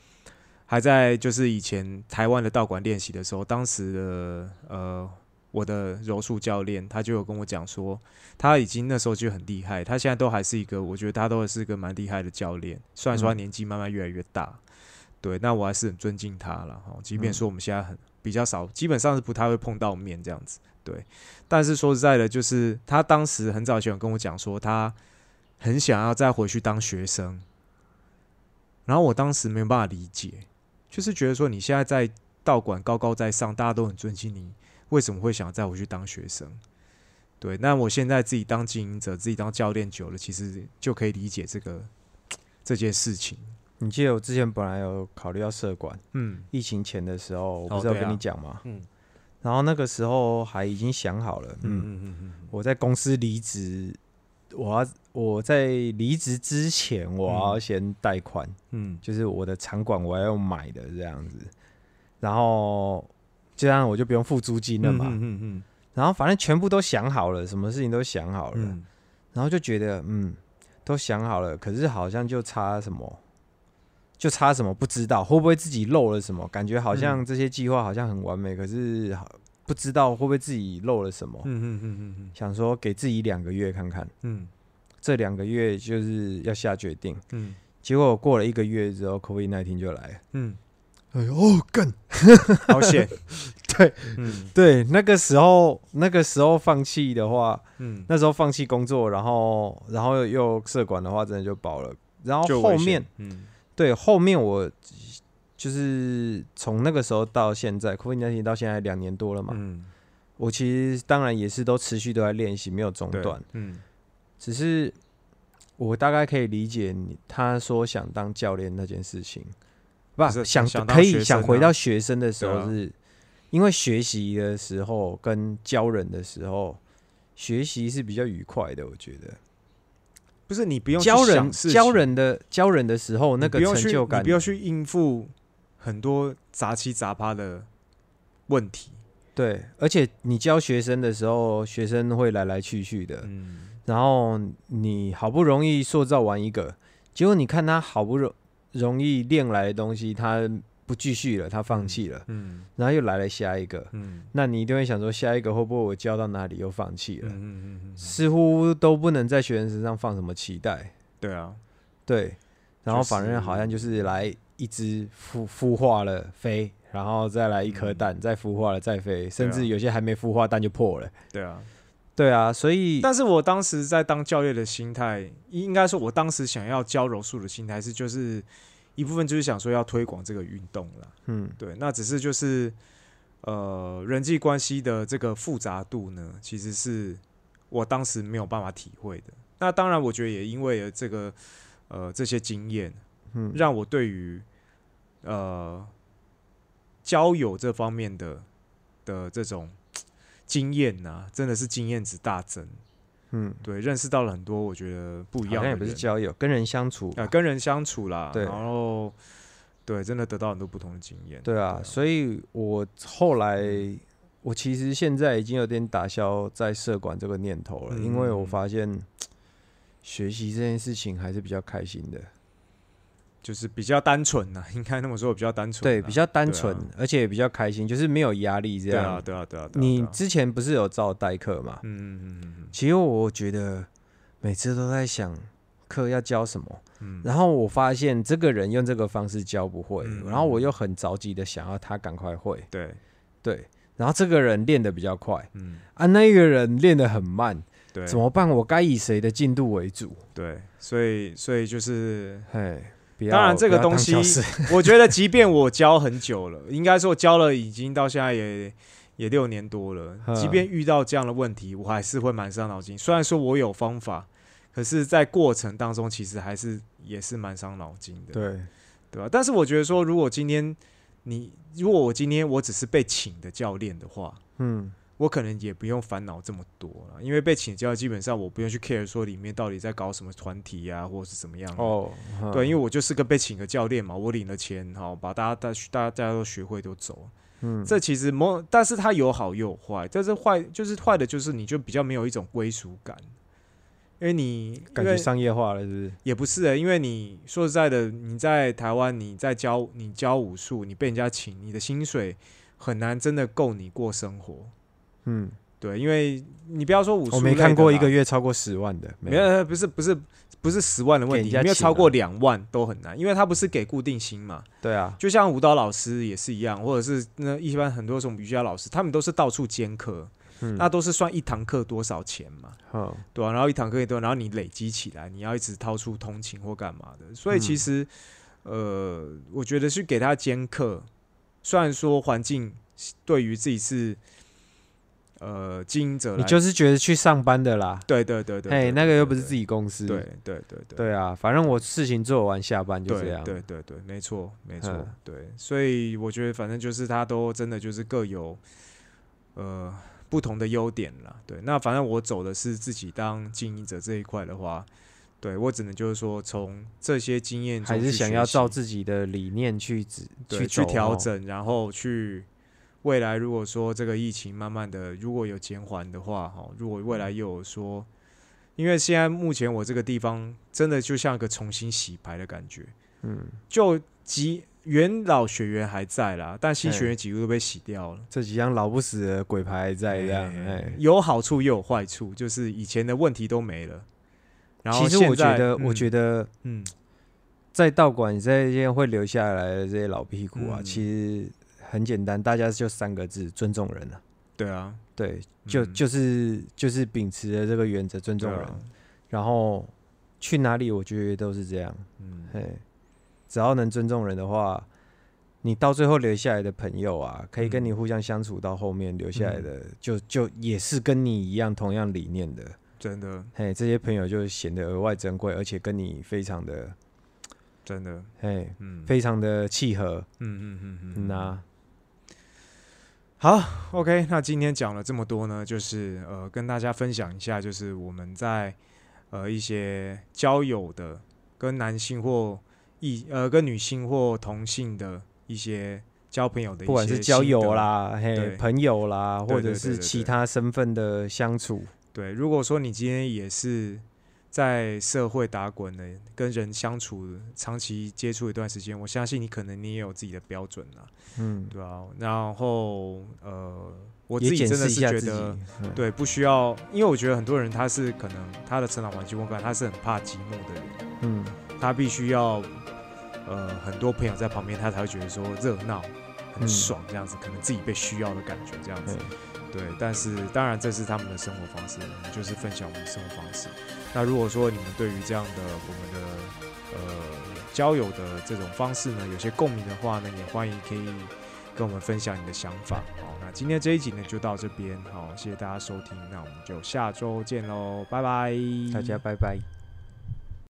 还在就是以前台湾的道馆练习的时候，当时的呃我的柔术教练他就有跟我讲说，他已经那时候就很厉害，他现在都还是一个，我觉得他都是一个蛮厉害的教练，虽然说他嗯年纪慢慢越来越大，对，那我还是很尊敬他了哈。即便嗯说我们现在很比较少，基本上是不太会碰到面这样子。对，但是说实在的，就是他当时很早以前有跟我讲说，他很想要再回去当学生，然后我当时没有办法理解，就是觉得说你现在在道馆高高在上，大家都很尊敬你，为什么会想再回去当学生？对，那我现在自己当经营者，自己当教练久了，其实就可以理解这个 这件事情。你记得我之前本来有考虑要社管，嗯。疫情前的时候，我哦不是有对啊。跟你讲吗？嗯。然后那个时候还已经想好了，嗯，嗯嗯嗯我在公司离职，我要我在离职之前，我要先贷款，嗯。就是我的场馆我要用买的这样子，然后这样我就不用付租金了嘛。嗯嗯然后反正全部都想好了，什么事情都想好了，嗯然后就觉得嗯，都想好了，可是好像就差什么，就差什么不知道，会不会自己漏了什么？感觉好像嗯这些计划好像很完美，可是不知道会不会自己漏了什么。嗯嗯嗯嗯想说给自己两个月看看，嗯这两个月就是要下决定。嗯结果过了一个月之后，COVID 1 9就来了。嗯，哎呦，哦干！好险。对嗯对，那个时候那个时候放弃的话，嗯，那时候放弃工作，然后然后又社管的话，真的就饱了。然后后面嗯对后面我就是从那个时候到现在，COVID 1 9到现在两年多了嘛。嗯我其实当然也是都持续都在练习，没有中断。嗯只是我大概可以理解你他说想当教练那件事情，不不是想想可以想回到学生的时候是，因为学习的时候跟教人的时候，学习是比较愉快的，我觉得不是你不用教人教人的教人的时候那个成就感你不，要去应付很多杂七杂八的问题。对，而且你教学生的时候，学生会来来去去的，嗯然后你好不容易塑造完一个，结果你看他好不容容易练来的东西，他不继续了，他放弃了，嗯然后又来了下一个，嗯。那你一定会想说，下一个会不会我教到哪里又放弃了？嗯嗯嗯，似乎都不能在学生身上放什么期待，对啊，对，然后反正好像就是来一只孵孵化了飞，然后再来一颗嗯。蛋，再孵化了再飞，甚至有些还没孵化蛋就破了。对啊。对啊，所以但是我当时在当教练的心态，应该说，我当时想要教柔术的心态是，就是一部分就是想说要推广这个运动了。嗯对，那只是就是呃人际关系的这个复杂度呢，其实是我当时没有办法体会的。那当然，我觉得也因为这个呃这些经验，嗯，让我对于呃交友这方面的的这种经验呐、真的是经验值大增。嗯，对，认识到了很多我觉得不一样也不是交友，跟人相处。吧。啊，跟人相处啦，对。然后对，真的得到很多不同的经验。对啊，所以我后来我其实现在已经有点打消在社管这个念头了，因为我嗯发现 学习这件事情还是比较开心的，就是比较单纯呐、应该那么说，比较单纯啊、对，比较单纯，而且也比较开心，就是没有压力这样。对啊，对啊，对啊。对啊你之前不是有照代课嘛？嗯嗯嗯嗯其实我觉得每次都在想课要教什么，嗯，然后我发现这个人用这个方式教不会，嗯然后我又很着急的想要他赶快会，对，对，然后这个人练的比较快嗯啊，那个人练的很慢，对，怎么办？我该以谁的进度为主？对？所以所以就是，嘿，当然这个东西 我觉得即便我教很久了，应该说教了已经到现在也也六年多了，嗯即便遇到这样的问题，我还是会蛮伤脑筋。虽然说我有方法，可是，在过程当中其实还是也是蛮伤脑筋的。对，对吧？但是我觉得说，如果今天你，如果我今天我只是被请的教练的话，嗯，我可能也不用烦恼这么多了，因为被请教基本上我不用去 care 说里面到底在搞什么团体啊，或者是怎么样的。哦，对，因为为我就是个被请的教练嘛，我领了钱，好把大家大大家都学会都走。嗯，这其实某，但是它有好也有坏，但是坏就是坏的，就是你就比较没有一种归属感，因为你感觉商业化了，是不是？也不是、欸，因为你说实在的，你在台湾，你在教你教武术，你被人家请，你的薪水很难真的够你过生活。嗯，对，因为你不要说武术，我没看过一个，月超过十万的，没有，不是不是不是十万的问题，没有超过啊。两万都很难，因为他不是给固定薪嘛，对啊，就像舞蹈老师也是一样，或者是那一般很多什么瑜伽老师，他们都是到处兼课，嗯，那都是算一堂课多少钱嘛，哼。对啊，然后一堂课也多，然后你累积起来，你要一直掏出通勤或干嘛的，所以其嗯。实、呃，我觉得去给他兼课，虽然说环境对于自己是呃经营者，你就是觉得去上班的啦，对对对对，哎，那个又不是自己公司，对对对对。对啊，反正我事情做完下班就这样，对对对，没错没错嗯，对，所以我觉得反正就是他都真的就是各有呃不同的优点啦。对，那反正我走的是自己当经营者这一块的话，对我只能就是说从这些经验还是想要照自己的理念去指去去调整，然后去未来如果说这个疫情慢慢的如果有减缓的话，哈，如果未来嗯又有说，因为现在目前我这个地方真的就像个重新洗牌的感觉，嗯，就即元老学员还在啦，但新嘿学员几乎都被洗掉了。这几样老不死的鬼牌还在这样，哎哎，有好处也有坏处，就是以前的问题都没了。然后其实我觉得，我觉得，得嗯，在道馆这些会留下来的这些老屁股啊，嗯其实很简单，大家就三个字：尊重人啊。对啊，对，就嗯就是就是秉持着这个原则，尊重人。啊，然后去哪里，我觉得都是这样。嗯，嘿，只要能尊重人的话，你到最后留下来的朋友啊，可以跟你嗯互相相处到后面留下来的，就就也是跟你一样同样理念的。真的，嘿，这些朋友就显得额外珍贵，而且跟你非常的真的，嘿，嗯，非常的契合。嗯嗯嗯嗯嗯呐、好，OK，那今天讲了这么多呢，就是呃，跟大家分享一下，就是我们在呃一些交友的跟男性或异呃跟女性或同性的一些交朋友的一些不管是交友，啦，嘿，朋友啦，或者是其他身份的相处，对，如果说你今天也是在社会打滚的，跟人相处长期接触一段时间，我相信你可能你也有自己的标准啦，嗯，对啊，然后呃，我自己真的是觉得。，嗯，对，不需要，因为我觉得很多人他是可能他的成长环境我感他是很怕寂寞的人，嗯，他必须要呃很多朋友在旁边，他才会觉得说热闹、很嗯爽这样子，可能自己被需要的感觉这样子。对对，但是当然这是他们的生活方式，我们就是分享我们的生活方式。那如果说你们对于这样的我们的呃交友的这种方式呢，有些共鸣的话呢，也欢迎可以跟我们分享你的想法。好，那今天这一集呢就到这边，好，谢谢大家收听，那我们就下周见喽，拜拜，大家拜拜。